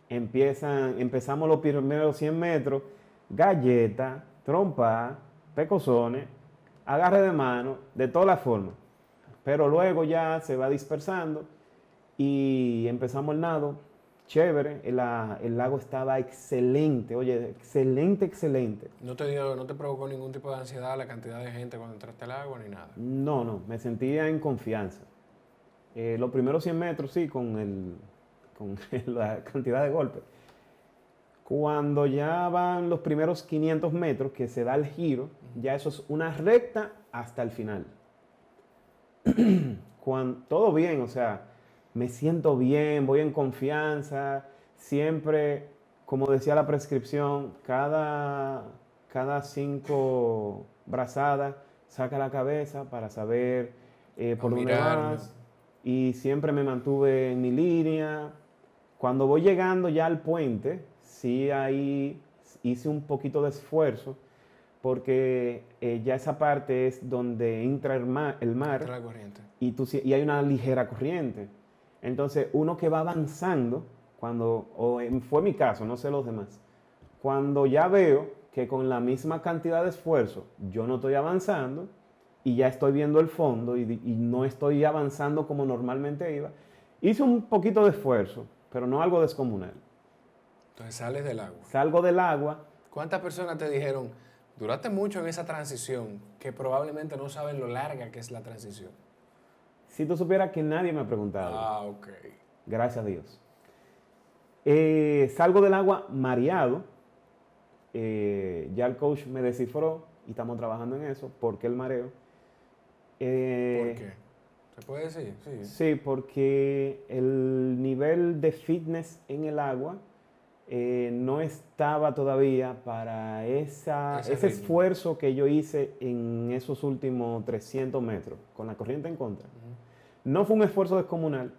empiezan, empezamos los primeros 100 metros, galleta, trompa, pecosones, agarre de mano, de todas las formas. Pero luego ya se va dispersando y empezamos el nado, chévere, el, el lago estaba excelente, oye, excelente, excelente. ¿No te, dio, ¿No te provocó ningún tipo de ansiedad la cantidad de gente cuando entraste al agua ni nada? No, no, me sentía en confianza. Eh, los primeros 100 metros, sí, con, el, con la cantidad de golpes. Cuando ya van los primeros 500 metros, que se da el giro, ya eso es una recta hasta el final. Cuan- todo bien, o sea, me siento bien, voy en confianza, siempre, como decía la prescripción, cada, cada cinco brazadas saca la cabeza para saber eh, por dónde vas. Y siempre me mantuve en mi línea. Cuando voy llegando ya al puente, sí ahí hice un poquito de esfuerzo porque eh, ya esa parte es donde entra el mar, el mar Entra la corriente. y, tú, y hay una ligera corriente. Entonces, uno que va avanzando, cuando, o en- fue mi caso, no sé los demás, cuando ya veo que con la misma cantidad de esfuerzo yo no estoy avanzando y ya estoy viendo el fondo y no estoy avanzando como normalmente iba, hice un poquito de esfuerzo, pero no algo descomunal. Entonces sales del agua. Salgo del agua, ¿Cuántas personas te dijeron, duraste mucho en esa transición, que probablemente no saben lo larga que es la transición? Si tú supieras que nadie me ha preguntado. Ah, ok. Gracias a Dios. Eh, salgo del agua mareado. Eh, ya el coach me descifró y estamos trabajando en eso. ¿Por qué el mareo? Eh, ¿Por qué? ¿Se puede decir? Sí. Sí, porque el nivel de fitness en el agua eh, no estaba todavía para esa, Ese ese, esfuerzo que yo hice en esos últimos 300 metros, con la corriente en contra. No fue un esfuerzo descomunal,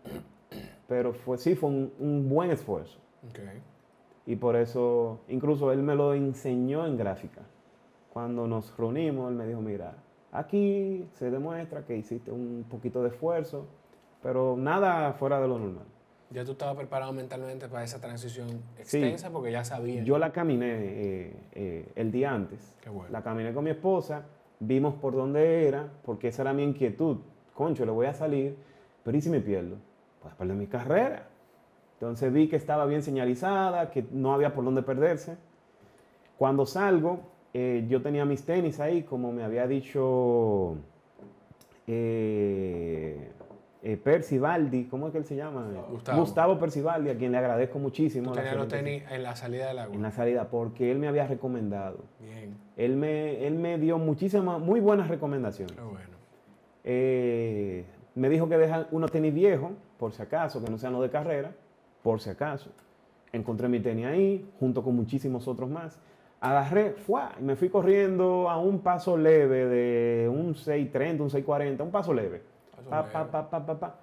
pero fue, sí fue un, un buen esfuerzo. Y por eso, incluso él me lo enseñó en gráfica. Cuando nos reunimos, él me dijo, mira, aquí se demuestra que hiciste un poquito de esfuerzo, pero nada fuera de lo normal. Ya tú estabas preparado mentalmente para esa transición extensa porque ya sabías. Yo la caminé eh, eh, el día antes. Qué bueno. La caminé con mi esposa, vimos por dónde era, porque esa era mi inquietud. Concho, le voy a salir, pero ¿y si me pierdo? Pues perder mi carrera. Entonces vi que estaba bien señalizada, que no había por dónde perderse. Cuando salgo, eh, yo tenía mis tenis ahí, como me había dicho eh, eh, Percy Baldi, ¿cómo es que él se llama? Gustavo. Percivaldi, a quien le agradezco muchísimo. Tenías los tenis en la salida del agua. en la salida, porque él me había recomendado. Bien. Él me, él me dio muchísimas, muy buenas recomendaciones. Qué bueno. Eh, me dijo que dejan unos tenis viejos, por si acaso, que no sean los de carrera, por si acaso. Encontré mi tenis ahí, junto con muchísimos otros más. Agarré, ¡fua! y me fui corriendo a un paso leve de un 6.30, un 6.40, un paso leve. Paso Pa, leve. pa, pa, pa, pa, pa.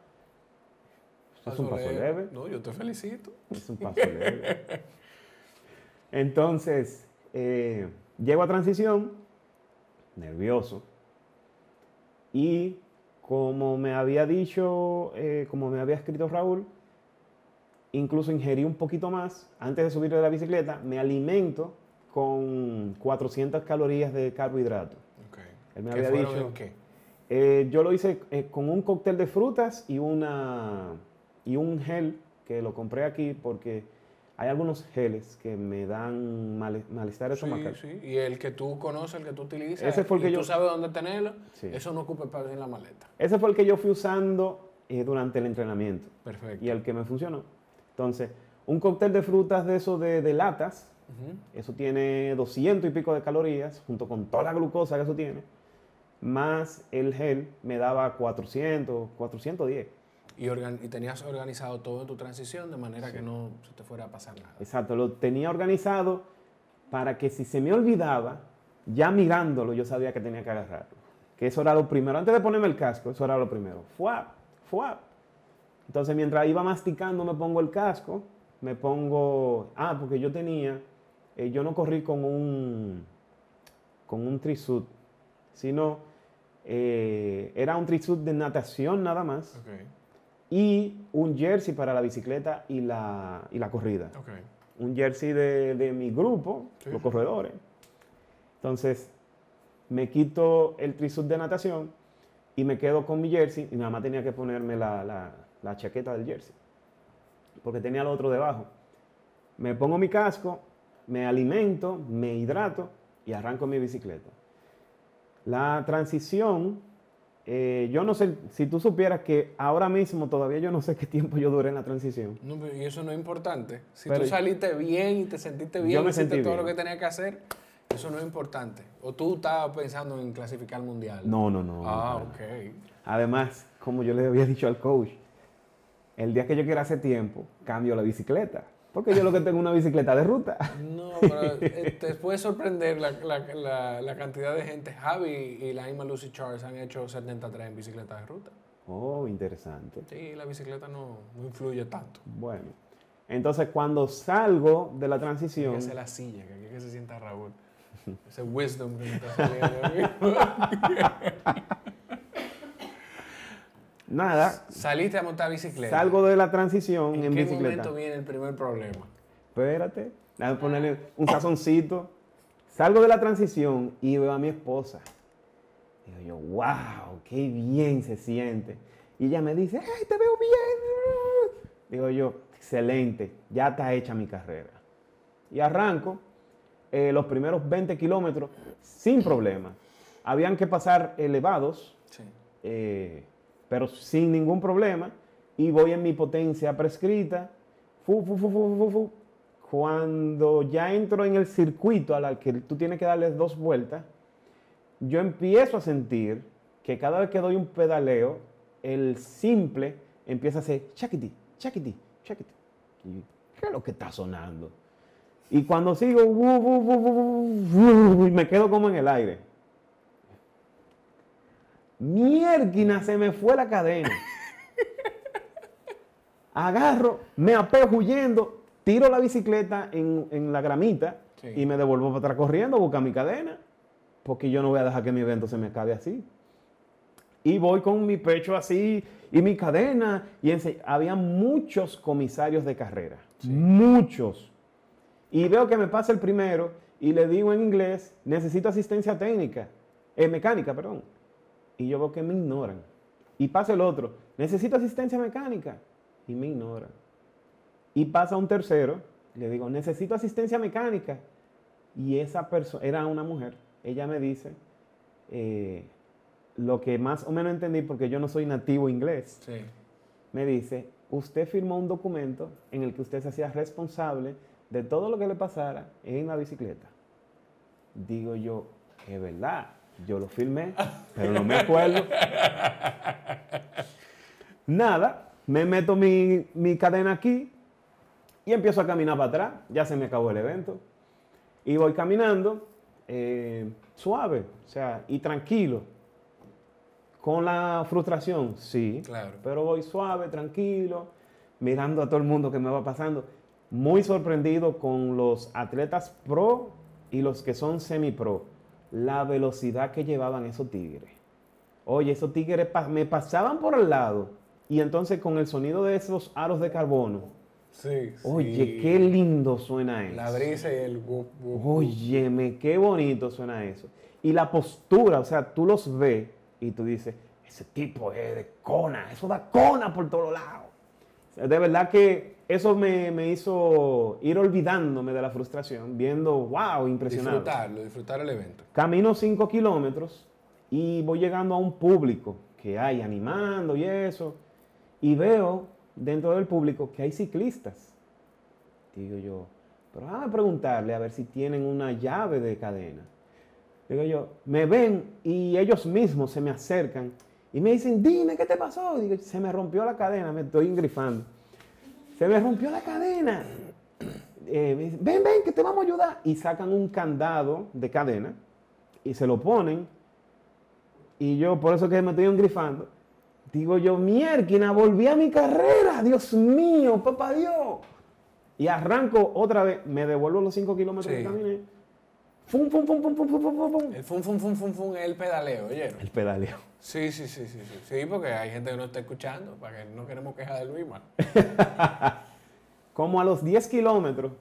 Es un paso leve. No, yo te felicito. Es un paso leve. Entonces, eh, llego a transición, nervioso, y como me había dicho, eh, como me había escrito Raúl, incluso ingerí un poquito más, antes de subir de la bicicleta, me alimento con 400 calorías de carbohidrato. Ok. Él me ¿Qué había dicho- en qué? Eh, yo lo hice eh, con un cóctel de frutas y, una, y un gel que lo compré aquí porque hay algunos geles que me dan male- malestar estomacal. Sí, sí. Y el que tú conoces, el que tú utilizas, Ese fue el y que tú yo- sabes dónde tenerlo, Sí. eso no ocupa espacio en la maleta. Ese fue el que yo fui usando eh, durante el entrenamiento Perfecto. y el que me funcionó. Entonces, un cóctel de frutas de esos de, de latas, eso tiene 200 y pico de calorías, junto con toda la glucosa que eso tiene, más el gel me daba 400, 410. Y, tenías organizado todo en tu transición de manera que no se te fuera a pasar nada. Exacto, lo tenía organizado para que si se me olvidaba, ya mirándolo yo sabía que tenía que agarrarlo. Que eso era lo primero. Antes de ponerme el casco, eso era lo primero. ¡Fuap! ¡Fuap! Entonces mientras iba masticando me pongo el casco, me pongo... Ah, porque yo tenía... eh, yo no corrí con un... con un trisuit, sino... eh, era un trisuit de natación nada más Ok, y un jersey para la bicicleta y la, y la corrida ok. un jersey de, de mi grupo, Sí, los corredores. Entonces, me quito el trisuit de natación y me quedo con mi jersey y nada más tenía que ponerme la, la- la chaqueta del jersey, porque tenía lo otro debajo. Me pongo mi casco, me alimento, me hidrato y arranco mi bicicleta. La transición, eh, yo no sé, si tú supieras que ahora mismo todavía yo no sé qué tiempo yo duré en la transición. No, pero y eso no es importante. Si Pero- tú saliste bien y te sentiste Yo bien, me hiciste sentí todo bien. lo que tenías que hacer, eso no es importante. O tú estabas pensando en clasificar al mundial. No, no, no. Ah, no. ok. Además, como yo le había dicho al coach, el día que yo quiera hacer tiempo, cambio la bicicleta. Porque yo lo que tengo es una bicicleta de ruta. No, pero eh, te puede sorprender la, la- la- la cantidad de gente. Javi y la misma Lucy Charles han hecho 73 en bicicleta de ruta. Oh, interesante. Sí, la bicicleta no, no influye tanto. Bueno, entonces cuando salgo de la transición, que hacer la silla, que aquí que se sienta Raúl. Ese wisdom que me está saliendo. nada, Saliste a montar bicicleta. salgo de la transición ¿En, en, qué bicicleta. momento viene el primer problema? Espérate, déjame ponerle un sazoncito. Salgo de la transición y veo a mi esposa. Digo yo, wow, qué bien se siente. Y ella me dice, ¡ay, te veo bien! Digo yo, excelente, ya está hecha mi carrera. Y arranco eh, los primeros 20 kilómetros sin problema. Habían que pasar elevados, Sí. eh, pero sin ningún problema. Y voy en mi potencia prescrita. Fu, fu, fu. Cuando ya entro en el circuito al que tú tienes que darle dos vueltas, yo empiezo a sentir que cada vez que doy un pedaleo, el simple empieza a hacer chaquiti, chaquiti, chaquiti. ¿Qué es lo que está sonando? Y cuando sigo, y me quedo como en el aire. Mierquina, se me fue la cadena. Agarro, me apego huyendo, tiro la bicicleta en, en la gramita Sí. y me devuelvo para atrás corriendo a buscar mi cadena. Porque yo no voy a dejar que mi evento se me acabe así. Y voy con mi pecho así y mi cadena. Y había muchos comisarios de carrera. Muchos. Y veo que me pasa el primero y le digo en inglés, necesito asistencia técnica, eh, mecánica, perdón. Y yo veo que me ignoran. Y pasa el otro, necesito asistencia mecánica. Y me ignoran. Y pasa un tercero, le digo, necesito asistencia mecánica. Y esa persona, era una mujer, ella me dice, eh, lo que más o menos entendí, porque yo no soy nativo inglés, Sí. me dice, usted firmó un documento en el que usted se hacía responsable de todo lo que le pasara en la bicicleta. Digo yo, es verdad, yo lo firmé, pero no me acuerdo. Nada, me meto mi, mi cadena aquí y empiezo a caminar para atrás, ya se me acabó el evento. Y voy caminando eh, suave, o sea, y tranquilo. Con la frustración, sí. Claro. Pero voy suave, tranquilo, mirando a todo el mundo que me va pasando. Muy sorprendido con los atletas pro y los que son semi-pro. La velocidad que llevaban esos tigres. Oye, esos tigres pa- me pasaban por al lado. Y entonces con el sonido de esos aros de carbono. Sí. Oye, sí. qué lindo suena eso. La brisa y el. Óyeme, qué bonito suena eso. Y la postura, o sea, tú los ves y tú dices, ese tipo es de cona, eso da cona por todos lados. O sea, de verdad que eso me, me hizo ir olvidándome de la frustración, viendo, wow, impresionante. Disfrutarlo, disfrutar el evento. Camino 5 kilómetros y voy llegando a un público que hay animando y eso. Y veo dentro del público que hay ciclistas. Digo yo, pero déjame preguntarle a ver si tienen una llave de cadena. Digo yo, me ven y ellos mismos se me acercan Y me dicen, dime, ¿qué te pasó? Digo, se me rompió la cadena, me estoy engrifando. Se me rompió la cadena. Eh, ven, ven, que te vamos a ayudar. Y sacan un candado de cadena y se lo ponen. Y yo, por eso que me estoy engrifando, digo yo, mierda, volví a mi carrera. Dios mío, papá Dios. Y arranco otra vez, me devuelvo los 5 kilómetros Sí. que caminé. El fum, fum, fum, fum, fum es el pedaleo, ¿oyeron? El pedaleo. Sí, sí, sí, sí, sí. Sí, porque hay gente que no está escuchando, para que no queremos quejar de Luis, man. Como a los 10 kilómetros,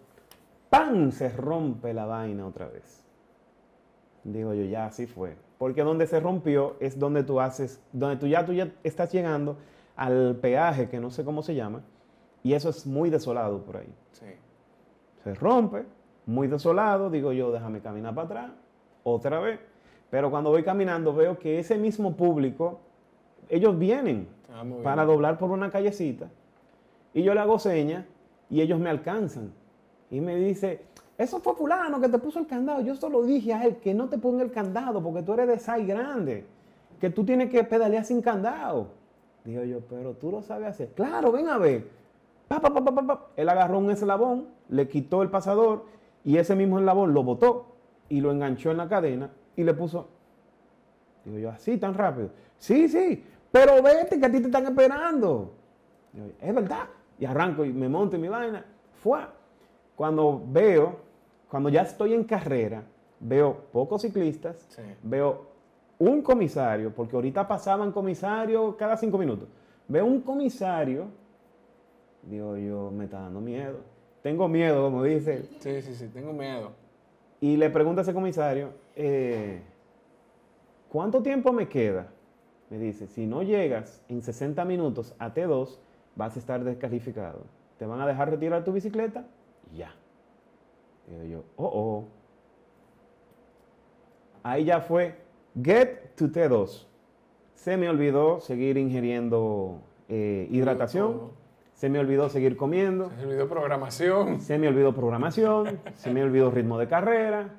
¡pam! Se rompe la vaina otra vez. Digo yo, ya así fue. Porque donde se rompió es donde tú haces, donde tú ya, tú ya estás llegando al peaje, que no sé cómo se llama, y eso es muy desolado por ahí. Sí. Se rompe, muy desolado, digo yo, déjame caminar para atrás, otra vez. Pero cuando voy caminando veo que ese mismo público, ellos vienen Ah, para bien. doblar por una callecita y yo le hago señas y ellos me alcanzan y me dice, eso fue fulano que te puso el candado. Yo solo dije a él que no te ponga el candado porque tú eres de size grande, que tú tienes que pedalear sin candado. Digo yo, pero tú lo sabes hacer. Claro, ven a ver. Pa, pa, pa, pa, pa, pa. Él agarró un eslabón, le quitó el pasador y ese mismo eslabón lo botó y lo enganchó en la cadena y le puso Digo yo, así tan rápido. Sí, sí, pero vete que a ti te están esperando. Digo, es verdad. Y arranco y me monto en mi vaina. Fue. Cuando veo, cuando ya estoy en carrera, veo pocos ciclistas, Sí. veo un comisario, porque ahorita pasaban comisarios cada cinco minutos. Veo un comisario, digo yo, me está dando miedo. Tengo miedo, como dice. Sí, sí, sí, tengo miedo. Y le pregunto a ese comisario, eh, ¿cuánto tiempo me queda? Me dice, si no llegas en 60 minutos a T2, vas a estar descalificado. ¿Te van a dejar retirar tu bicicleta? Ya. Digo yo, oh, oh. Ahí ya fue, get to T2. Se me olvidó seguir ingiriendo eh, hidratación. Se me olvidó seguir comiendo. Se olvidó programación. Se me olvidó programación, se me olvidó ritmo de carrera.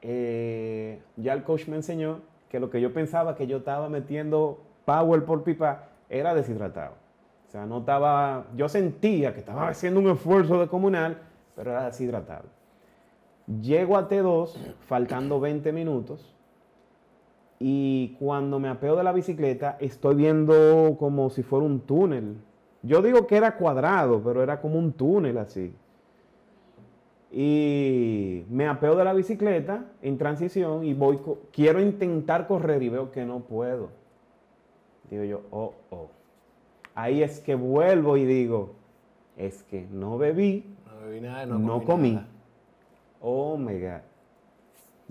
Eh, ya el coach me enseñó que lo que yo pensaba que yo estaba metiendo power por pipa era deshidratado. O sea, no estaba, yo sentía que estaba haciendo un esfuerzo de comunal, pero era deshidratado. Llego a T2 faltando 20 minutos y cuando me apeo de la bicicleta estoy viendo como si fuera un túnel. Yo digo que era cuadrado, pero era como un túnel así. Y me apeo de la bicicleta en transición y voy, quiero intentar correr y veo que no puedo. Digo yo, oh, oh. Ahí es que vuelvo y digo, es que no bebí, No bebí nada, no, no, comí. nada. Oh my God.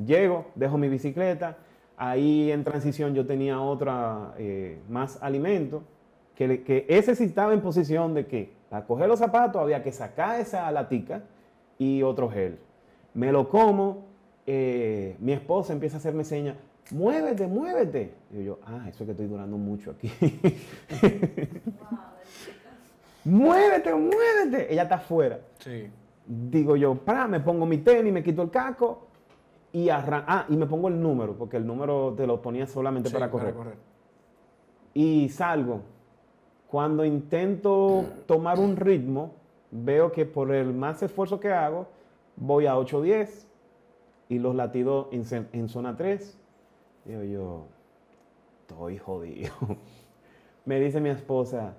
Llego, dejo mi bicicleta. Ahí en transición yo tenía otra, eh, más alimento. Que, que ese sí estaba en posición de que para coger los zapatos había que sacar esa latica y otro gel. Me lo como. eh, mi esposa empieza a hacerme señas. Muévete, muévete. Y yo, ah, eso es que estoy durando mucho aquí. muévete, muévete. Ella está afuera Sí. digo yo, para, me pongo mi tenis, me quito el casco y arran ah, y me pongo el número, porque el número te lo ponía solamente Sí, para correr. Y salgo. Cuando intento tomar un ritmo, veo que por el más esfuerzo que hago, voy a 8.10 y los latidos en, en zona 3. Digo yo, estoy jodido. Me dice mi esposa,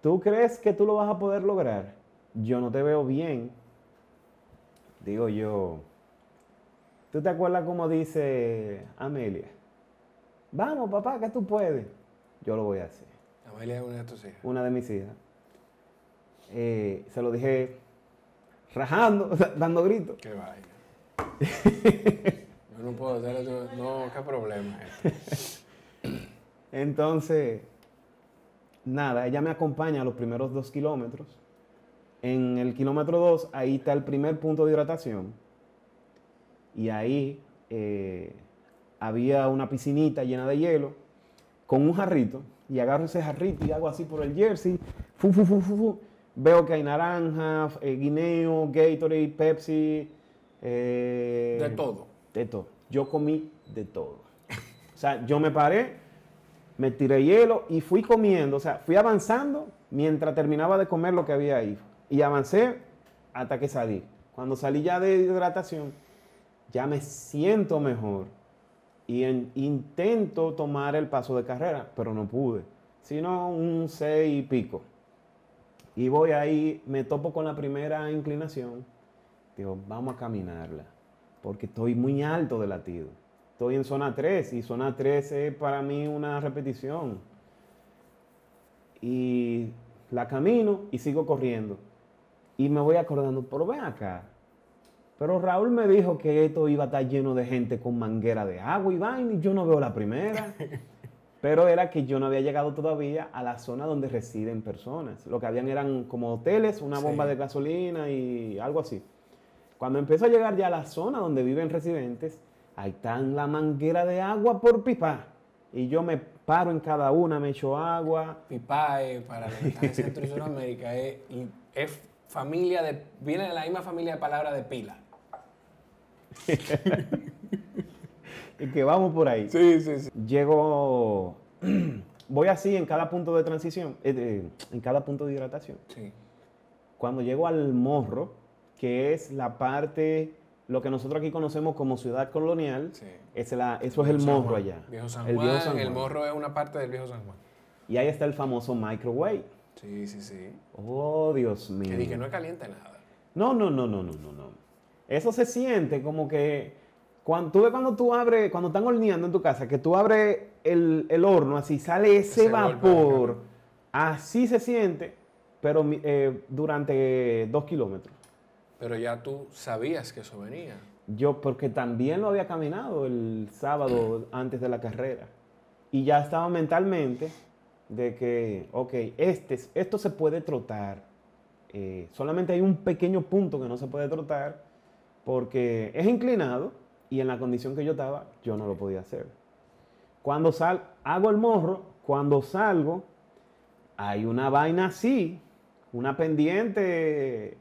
¿tú crees que tú lo vas a poder lograr? Yo no te veo bien. Digo yo, ¿tú te acuerdas cómo dice Amelia? Vamos, papá, que tú puedes. Yo lo voy a hacer. Amelia es una de tus hijas. Una de mis hijas. Eh, se lo dije rajando, dando gritos. Qué vaina. Yo no puedo hacer eso. No, qué problema es? Entonces, nada, ella me acompaña a los primeros dos kilómetros. En el kilómetro 2, ahí está el primer punto de hidratación. Y ahí eh, había una piscinita llena de hielo con un jarrito. Y agarro ese jarrito y hago así por el jersey. Fu, fu, fu. Veo que hay naranja, eh, guineo, Gatorade, Pepsi. eh, De todo. de todo. Yo comí de todo. O sea, yo me paré, me tiré hielo y fui comiendo, o sea, fui avanzando mientras terminaba de comer lo que había ahí. Y avancé hasta que salí. Cuando salí ya de hidratación, ya me siento mejor. Y en- intento tomar el paso de carrera, pero no pude. Sino un 6 y pico. Y voy ahí, me topo con la primera inclinación. Digo, vamos a caminarla. Porque estoy muy alto de latido. Estoy en zona 3 y zona 3 es para mí una repetición. Y la camino y sigo corriendo. Y me voy acordando, pero ven acá. Pero Raúl me dijo que esto iba a estar lleno de gente con manguera de agua y vaina y yo no veo la primera. Pero era que yo no había llegado todavía a la zona donde residen personas. Lo que habían eran como hoteles, una Sí. bomba de gasolina y algo así. Cuando empiezo a llegar ya a la zona donde viven residentes, ahí están la manguera de agua por pipa. Y yo me paro en cada una, me echo agua. Para los que están en Centro y Sudamérica, es, familia de, viene de la misma familia de palabras de pila. Y que vamos por ahí. Sí, sí, sí. Llego, voy así en cada punto de transición, eh, en cada punto de hidratación. sí. Cuando llego al morro, que es la parte, lo que nosotros aquí conocemos como ciudad colonial, Sí. es la- eso es el morro Juan. allá. Viejo San el Juan, viejo San el Juan. morro es una parte del viejo San Juan. Y ahí está el famoso microwave. Sí, sí, sí. Oh, Dios mío. Que, di que no es caliente nada. No, no, no, no, no, no, no. Eso se siente como que cuando tú ves cuando tú abres, cuando están horneando en tu casa, que tú abres el, el horno así, sale ese, Ese vapor. Así se siente, pero eh, durante dos kilómetros. Pero ya tú sabías que eso venía. Yo, porque también lo había caminado el sábado antes de la carrera. Y ya estaba mentalmente de que, ok, este, es- esto se puede trotar. Eh, solamente hay un pequeño punto que no se puede trotar porque es inclinado y en la condición que yo estaba, yo no lo podía hacer. Cuando sal, hago el morro, cuando salgo, hay una vaina así, una pendiente,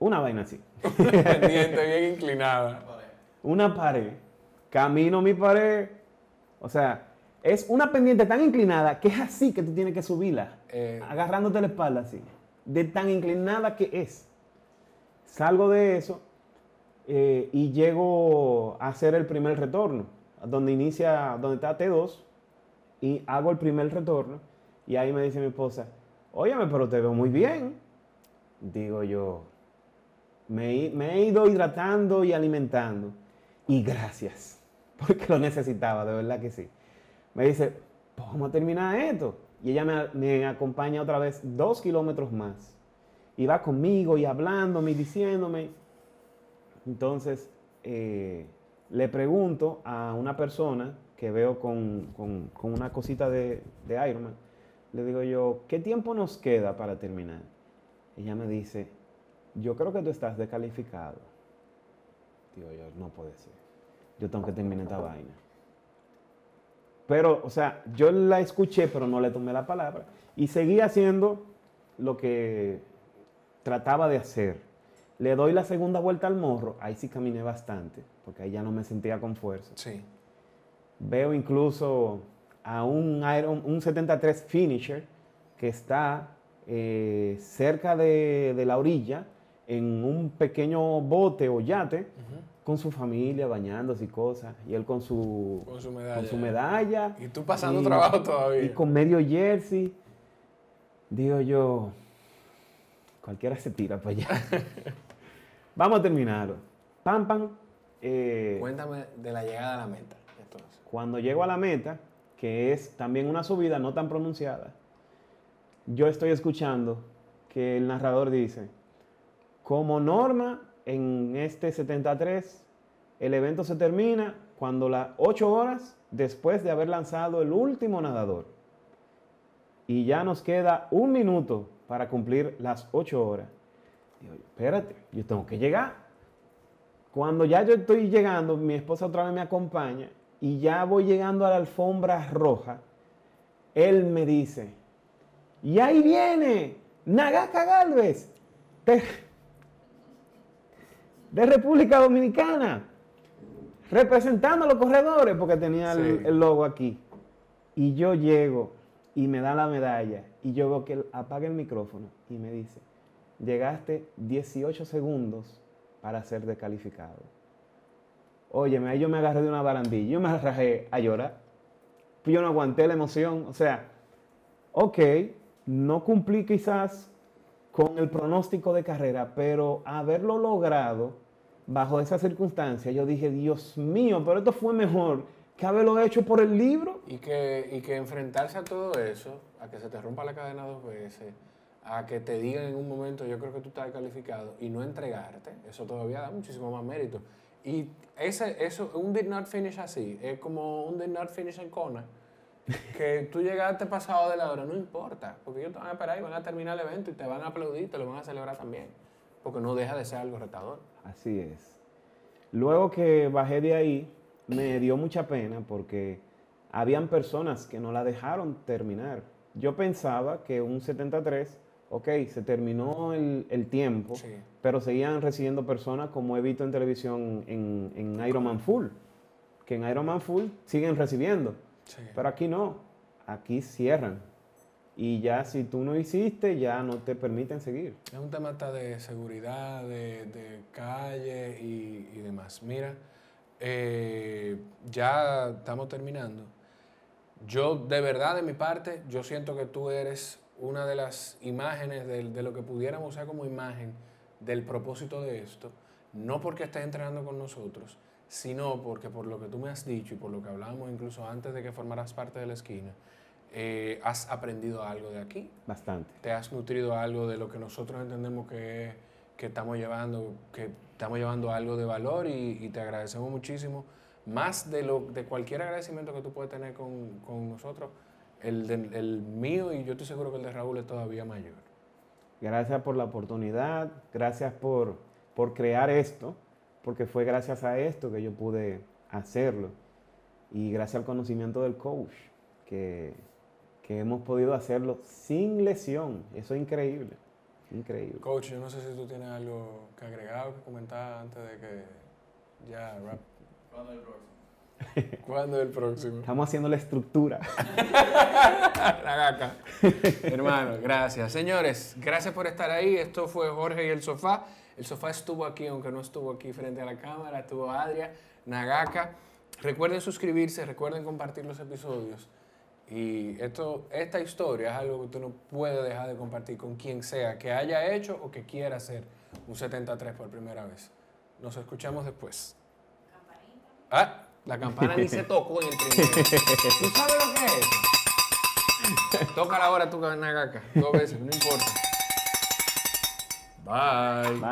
una vaina así. Pendiente, bien inclinada. Una pared, camino mi pared, o sea, es una pendiente tan inclinada que es así que tú tienes que subirla, Eh, agarrándote la espalda así, de tan inclinada que es. Salgo de eso eh, y llego a hacer el primer retorno, donde inicia, donde está T2, y hago el primer retorno, y ahí me dice mi esposa, óyeme, pero te veo muy bien. Digo yo, me he ido hidratando y alimentando. Y gracias, porque lo necesitaba, de verdad que sí. Me dice, pues vamos a terminar esto. Y ella me, me acompaña otra vez dos kilómetros más. Y va conmigo y hablándome y diciéndome. Entonces, eh, le pregunto a una persona que veo con, con- una cosita de, de Ironman, le digo yo, ¿qué tiempo nos queda para terminar? Ella me dice, yo creo que tú estás descalificado. Digo yo, no puede ser. Yo tengo que terminar esta vaina. Pero, o sea, yo la escuché, pero no le tomé la palabra. Y seguí haciendo lo que trataba de hacer. Le doy la segunda vuelta al morro. Ahí sí caminé bastante, porque ahí ya no me sentía con fuerza. sí. Veo incluso a un, Iron, un 73 Finisher que está eh, cerca de, de la orilla en un pequeño bote o yate con su familia bañándose y cosas. Y él con su, Con su medalla. con su medalla. Y tú pasando y- trabajo todavía. Y con medio jersey. Digo yo, cualquiera se tira para allá. Vamos a terminarlo. Pam, pam. eh, Cuéntame de la llegada a la meta. Entonces. cuando llego a la meta, que es también una subida no tan pronunciada, yo estoy escuchando que el narrador dice, como norma en este 73, el evento se termina cuando las 8 horas después de haber lanzado el último nadador. Y ya nos queda un minuto para cumplir las 8 horas. Digo, yo, espérate, yo tengo que llegar. Cuando ya yo estoy llegando, mi esposa otra vez me acompaña y ya voy llegando a la alfombra roja, él me dice, y ahí viene Nagaka Galvez, de, de República Dominicana, representando a los corredores, porque tenía el, el logo aquí. Y yo llego y me da la medalla y yo veo que él apaga el micrófono y me dice, llegaste 18 segundos para ser descalificado. Óyeme, ahí yo me agarré de una barandilla, yo me rajé a llorar. Yo no aguanté la emoción, o sea, ok, no cumplí quizás con el pronóstico de carrera, pero haberlo logrado bajo esa circunstancia, yo dije, Dios mío, pero esto fue mejor que haberlo hecho por el libro. Y que, y que enfrentarse a todo eso, a que se te rompa la cadena dos veces, a que te digan en un momento, yo creo que tú estás calificado, y no entregarte, eso todavía da muchísimo más mérito. Y ese, eso, un did not finish así, es como un did not finish en Kona, que tú llegaste pasado de la hora, no importa, porque ellos te van a esperar y van a terminar el evento y te van a aplaudir, te lo van a celebrar también, porque no deja de ser algo retador. Así es. Luego que bajé de ahí, me dio mucha pena porque habían personas que no la dejaron terminar. Yo pensaba que un 73, ok, se terminó el, el tiempo, Sí. pero seguían recibiendo personas como he visto en televisión en, en Iron Man Full, que en Iron Man Full siguen recibiendo, Sí. pero aquí no, aquí cierran. Y ya si tú no hiciste, ya no te permiten seguir. Es un tema hasta de seguridad, de, de calle y, y demás. Mira, eh, ya estamos terminando. Yo, de verdad, de mi parte, yo siento que tú eres una de las imágenes de, de lo que pudiéramos usar como imagen del propósito de esto, no porque estés entrenando con nosotros, sino porque por lo que tú me has dicho y por lo que hablábamos incluso antes de que formaras parte de la esquina, eh, has aprendido algo de aquí, Bastante. te has nutrido algo de lo que nosotros entendemos que, que estamos llevando, que estamos llevando algo de valor y, y te agradecemos muchísimo. Más de, lo, de cualquier agradecimiento que tú puedes tener con, con nosotros, el, de- el mío y yo estoy seguro que el de Raúl es todavía mayor. Gracias por la oportunidad, gracias por, por crear esto, porque fue gracias a esto que yo pude hacerlo. Y gracias al conocimiento del coach, que, que hemos podido hacerlo sin lesión. Eso es increíble, increíble. Coach, yo no sé si tú tienes algo que agregar o que comentar antes de que ya rap. ¿Cuándo es el próximo? ¿Cuándo es el próximo? Estamos haciendo la estructura. La gaca. Hermano, gracias. Señores, gracias por estar ahí. Esto fue Jorge y el sofá. El sofá estuvo aquí, aunque no estuvo aquí frente a la cámara. Estuvo Adria, Nagaka. Recuerden suscribirse, recuerden compartir los episodios. Y esto, esta historia es algo que usted no puede dejar de compartir con quien sea que haya hecho o que quiera hacer un 73 por primera vez. Nos escuchamos después. Ah, la campana ni se tocó en el primero. ¿Tú sabes lo que es eso? Toca la hora tu dos veces, no importa. Bye. Bye.